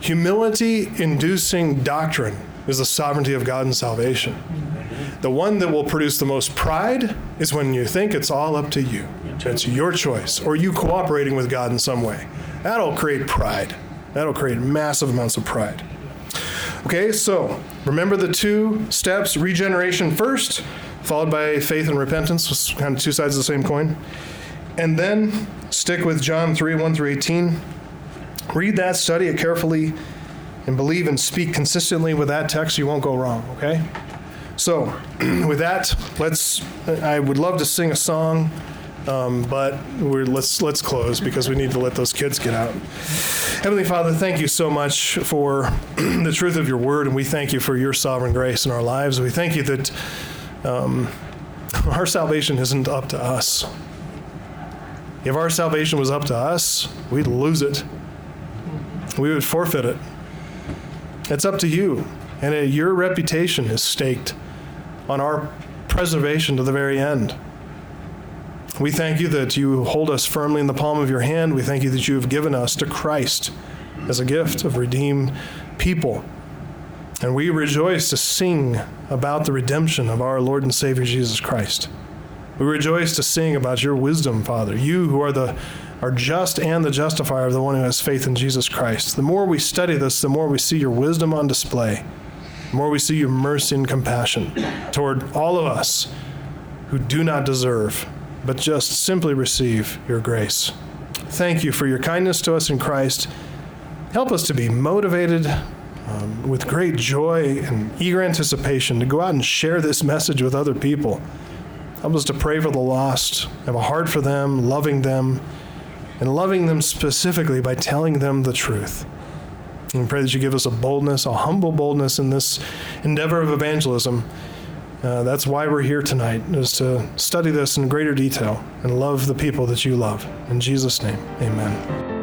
humility inducing doctrine is the sovereignty of God and salvation. The one that will produce the most pride is when you think it's all up to you. It's your choice, or you cooperating with God in some way. That'll create pride. That'll create massive amounts of pride. Okay, so remember the two steps regeneration first, followed by faith and repentance, was kind of two sides of the same coin. And then stick with John 3 1 through 18. Read that, study it carefully, and believe and speak consistently with that text. You won't go wrong, okay? So, with that, let's. I would love to sing a song, um, but we're, let's let's close because we need to let those kids get out. Heavenly Father, thank you so much for the truth of your word, and we thank you for your sovereign grace in our lives. We thank you that um, our salvation isn't up to us. If our salvation was up to us, we'd lose it. We would forfeit it. It's up to you, and your reputation is staked on our preservation to the very end. We thank you that you hold us firmly in the palm of your hand. We thank you that you have given us to Christ as a gift of redeemed people. And we rejoice to sing about the redemption of our Lord and Savior Jesus Christ. We rejoice to sing about your wisdom, Father. You who are the are just and the justifier of the one who has faith in Jesus Christ. The more we study this, the more we see your wisdom on display the more we see your mercy and compassion toward all of us who do not deserve, but just simply receive your grace. Thank you for your kindness to us in Christ. Help us to be motivated um, with great joy and eager anticipation to go out and share this message with other people. Help us to pray for the lost, have a heart for them, loving them, and loving them specifically by telling them the truth. And pray that you give us a boldness, a humble boldness in this endeavor of evangelism. Uh, that's why we're here tonight, is to study this in greater detail and love the people that you love. In Jesus' name, amen.